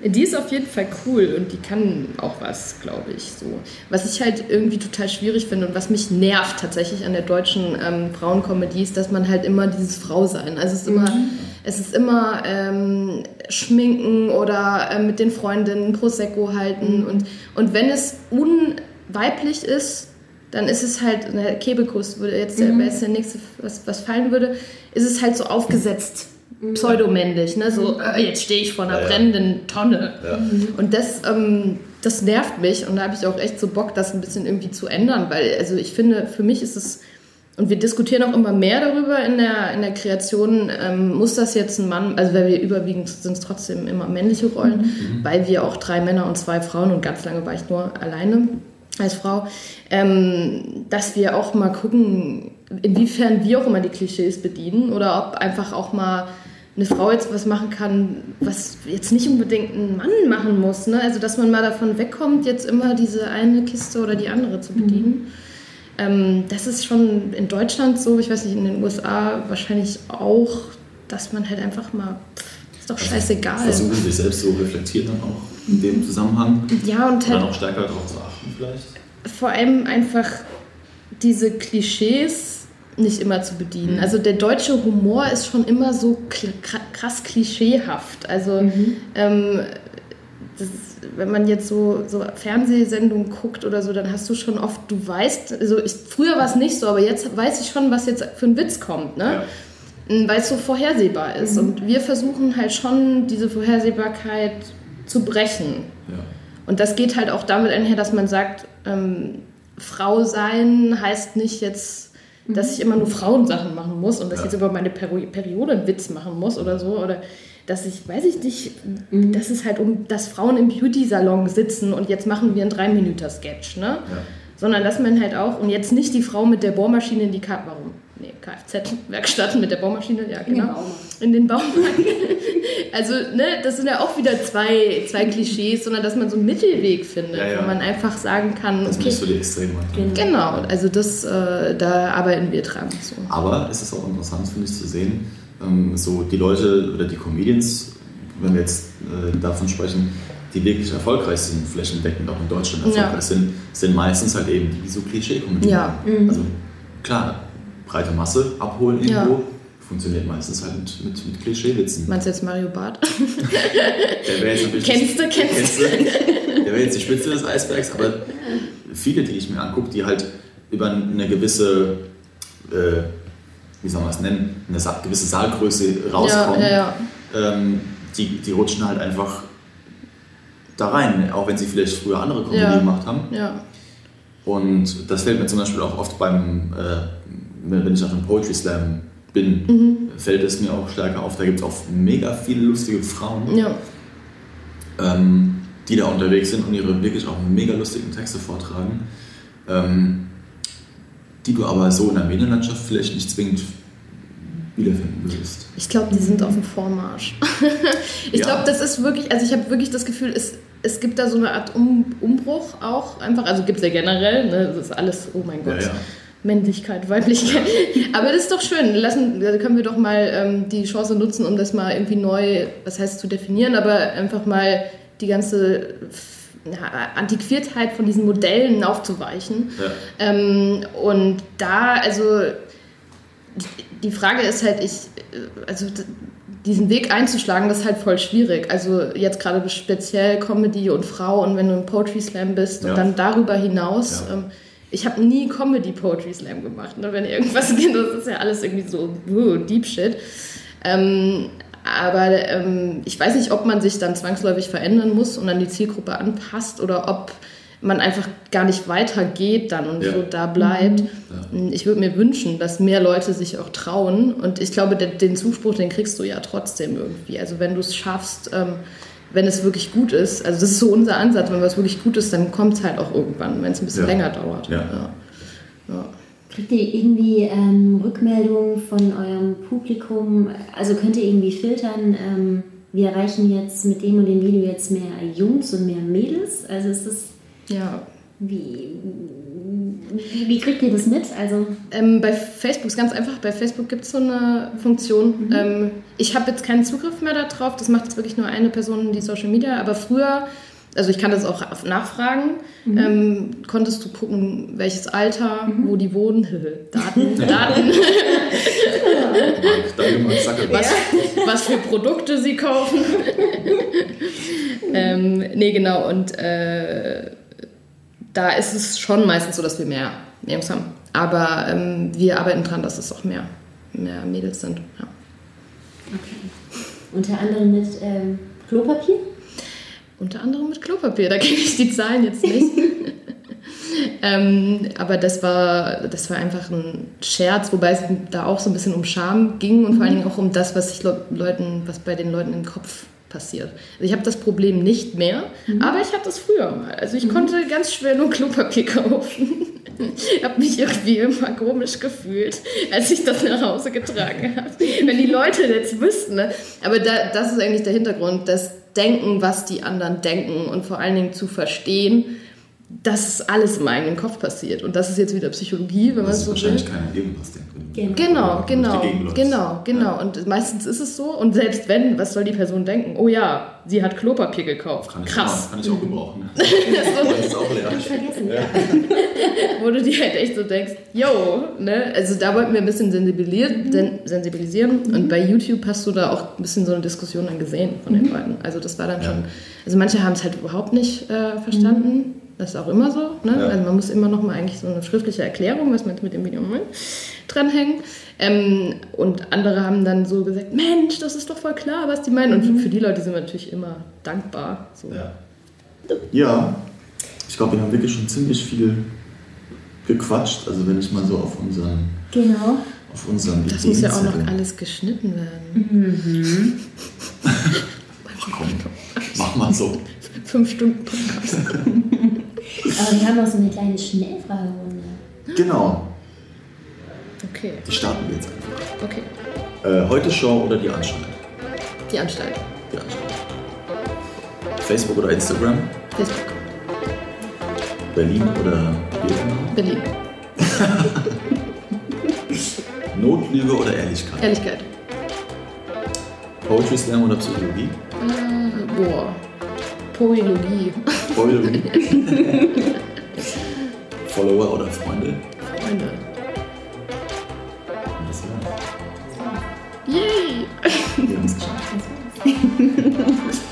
Die ist auf jeden Fall cool und die kann auch was, glaube ich. So. Was ich halt irgendwie total schwierig finde und was mich nervt tatsächlich an der deutschen ähm, Frauencomedy ist, dass man halt immer dieses Frausein. Also es ist immer, es ist immer ähm, Schminken oder ähm, mit den Freundinnen Prosecco halten und, und wenn es unweiblich ist, dann ist es halt, der Kebekus würde jetzt, der wäre jetzt der nächste, was, was fallen würde, ist es halt so aufgesetzt, pseudomännlich, ne? so, äh, jetzt stehe ich vor einer Ja, ja. brennenden Tonne. Ja. Und das, ähm, das nervt mich und da habe ich auch echt so Bock, das ein bisschen irgendwie zu ändern, weil, also ich finde, für mich ist es, und wir diskutieren auch immer mehr darüber in der, in der Kreation, ähm, muss das jetzt ein Mann, also weil wir überwiegend sind es trotzdem immer männliche Rollen, weil wir auch drei Männer und zwei Frauen und ganz lange war ich nur alleine als Frau, ähm, dass wir auch mal gucken, inwiefern wir auch immer die Klischees bedienen oder ob einfach auch mal eine Frau jetzt was machen kann, was jetzt nicht unbedingt ein Mann machen muss. Ne? Also dass man mal davon wegkommt, jetzt immer diese eine Kiste oder die andere zu bedienen. Ähm, das ist schon in Deutschland so, ich weiß nicht, in den USA wahrscheinlich auch, dass man halt einfach mal, pff, ist doch scheißegal. Versuchen sich selbst so reflektiert dann auch in dem Zusammenhang. Ja, und Oder halt noch stärker darauf zu achten vielleicht. vor allem einfach diese Klischees nicht immer zu bedienen. Also der deutsche Humor ist schon immer so krass klischeehaft. Also ähm, das wenn man jetzt so, so Fernsehsendungen guckt oder so, dann hast du schon oft, du weißt, also ich, früher war es nicht so, aber jetzt weiß ich schon, was jetzt für ein Witz kommt, ne? Ja. weil es so vorhersehbar ist. Und wir versuchen halt schon, diese Vorhersehbarkeit zu brechen. Ja. Und das geht halt auch damit einher, dass man sagt, ähm, Frau sein heißt nicht jetzt, dass ich immer nur Frauensachen machen muss und dass ich Ja. jetzt über meine Peri Periode einen Witz machen muss oder so. Oder dass ich, weiß ich nicht, dass es halt um, dass Frauen im Beauty-Salon sitzen und jetzt machen wir einen Drei-Minuten-Sketch, ne? Ja. Sondern dass man halt auch, und jetzt nicht die Frau mit der Bohrmaschine in die K warum? Nee, Kfz-Werkstatt mit der Bohrmaschine, ja den genau. In den Baumarkt. also, ne, das sind ja auch wieder zwei, zwei Klischees, sondern dass man so einen Mittelweg findet, Ja, ja. wo man einfach sagen kann, Das okay, nicht so die Extreme. genau, also das, äh, da arbeiten wir dran. So. Aber es ist auch interessant, finde ich, zu sehen, ähm, so die Leute oder die Comedians, wenn wir jetzt äh, davon sprechen, die wirklich erfolgreich sind, flächendeckend auch in Deutschland Ja. erfolgreich sind, sind meistens halt eben die, so Klischee-Comedy Ja. machen. Also klar, breite Masse abholen irgendwo, Ja. Funktioniert meistens halt mit, mit, mit Klischee-Witzen. Meinst du jetzt Mario Barth? Der wäre jetzt natürlich Kennst du, kennst du? Der wäre jetzt die Spitze des Eisbergs, aber viele, die ich mir angucke, die halt über eine gewisse, äh, wie soll man es nennen, eine sa gewisse Saalgröße rauskommen, Ja, ja, ja. Ähm, die, die rutschen halt einfach da rein, auch wenn sie vielleicht früher andere Ja. gemacht haben. Und das fällt mir zum Beispiel auch oft beim, äh, wenn ich auf einem Poetry Slam bin, Mhm. fällt es mir auch stärker auf. Da gibt es auch mega viele lustige Frauen ja. ähm, die da unterwegs sind und ihre wirklich auch mega lustigen Texte vortragen, ähm, die du aber so in der Medienlandschaft vielleicht nicht zwingend wiederfinden würdest. Ich glaube, die sind auf dem Vormarsch. ich Ja. glaube, das ist wirklich, also ich habe wirklich das Gefühl, es, es gibt da so eine Art um, Umbruch auch einfach. Also gibt es ja generell, ne? das ist alles, oh mein Gott. Ja. Männlichkeit, Weiblichkeit. Aber das ist doch schön. Lassen, da können wir doch mal ähm, die Chance nutzen, um das mal irgendwie neu, was heißt zu definieren, aber einfach mal die ganze ja, Antiquiertheit von diesen Modellen aufzuweichen. Ja. Ähm, und da, also die- Frage ist halt, ich, also diesen Weg einzuschlagen, das ist halt voll schwierig. Also jetzt gerade speziell Comedy und Frau und wenn du im Poetry Slam bist Ja. und dann darüber hinaus. Ja. Ähm, ich habe nie Comedy Poetry Slam gemacht. Ne? Wenn irgendwas geht, das ist ja alles irgendwie so uh, Deep Shit. Ähm, aber ähm, ich weiß nicht, ob man sich dann zwangsläufig verändern muss und an die Zielgruppe anpasst oder ob man einfach gar nicht weitergeht dann und Ja. so da bleibt. Ich würde mir wünschen, dass mehr Leute sich auch trauen. Und ich glaube, den, den Zuspruch, den kriegst du ja trotzdem irgendwie. Also wenn du es schaffst, ähm, wenn es wirklich gut ist, also das ist so unser Ansatz, wenn was wirklich gut ist, dann kommt es halt auch irgendwann, wenn es ein bisschen Ja. länger dauert. Ja. Ja. Ja. Kriegt ihr irgendwie ähm, Rückmeldungen von eurem Publikum? Also könnt ihr irgendwie filtern, ähm, wir erreichen jetzt mit dem und dem Video jetzt mehr Jungs und mehr Mädels? Also ist das, ja. wie, wie, wie kriegt ihr das mit? Also Ähm, bei Facebook ist ganz einfach. Bei Facebook gibt es so eine Funktion. Ähm, ich habe jetzt keinen Zugriff mehr darauf. Das macht jetzt wirklich nur eine Person, die Social Media. Aber früher, also ich kann das auch nachfragen, ähm, konntest du gucken, welches Alter, wo die wohnen, Daten, Daten, was, was für Produkte sie kaufen. ähm, nee, genau. Und äh, da ist es schon meistens so, dass wir mehr Jungs haben. Aber ähm, wir arbeiten dran, dass es auch mehr, mehr Mädels sind. Ja. unter anderem mit ähm, Klopapier? Unter anderem mit Klopapier, da kenne ich die Zahlen jetzt nicht. ähm, aber das war, das war einfach ein Scherz, wobei es da auch so ein bisschen um Scham ging und vor allen Dingen auch um das, was, sich Le Leuten, was bei den Leuten im Kopf passiert. Also ich habe das Problem nicht mehr, aber ich hatte das früher mal. Also ich konnte ganz schwer nur Klopapier kaufen. Ich habe mich irgendwie immer komisch gefühlt, als ich das nach Hause getragen habe. Wenn die Leute jetzt wüssten, ne? aber da, das ist eigentlich der Hintergrund, das Denken, was die anderen denken und vor allen Dingen zu verstehen, dass alles im eigenen Kopf passiert. Und das ist jetzt wieder Psychologie, wenn man Das ist so will. wahrscheinlich keiner irgendwas denkt. Genau. Genau, genau, genau, genau. Und meistens ist es so. Und selbst wenn, was soll die Person denken? Oh ja, sie hat Klopapier gekauft. Kann ich Krass. Auch, kann ich auch gebrauchen. das ist auch leer. Ich vergessen. Wo du dir halt echt so denkst, yo, ne? Also da wollten wir ein bisschen sensibilisieren, sen sensibilisieren. Und bei YouTube hast du da auch ein bisschen so eine Diskussion dann gesehen von den Leuten. Also das war dann Ja. schon, also manche haben es halt überhaupt nicht äh, verstanden. Das ist auch immer so. Ne? Ja. Also man muss immer noch mal eigentlich so eine schriftliche Erklärung, was man jetzt mit dem Video meint, dranhängen. Ähm, und andere haben dann so gesagt, Mensch, das ist doch voll klar, was die meinen. Und für die Leute sind wir natürlich immer dankbar. So. Ja. ja, ich glaube, wir haben wirklich schon ziemlich viel gequatscht. Also wenn ich mal so auf unseren, Genau. auf unseren Das muss ja auch noch alles geschnitten werden. Ach komm, mach mal so. Fünf Stunden Podcast. Aber wir haben auch so eine kleine Schnellfragerunde. Genau, Okay, die starten wir jetzt einfach. okay. Äh, heute Show oder die Anstalt? Die Anstalt. Die Anstalt. Facebook oder Instagram? Facebook. Berlin oder Birkenau? Berlin. Notlüge oder Ehrlichkeit? Ehrlichkeit. Poetry Slam oder Psychologie? Äh, boah. Poelogie. Poetry. Follower oder Freunde? Freunde. Und das war's. Yay! Wir haben es geschafft.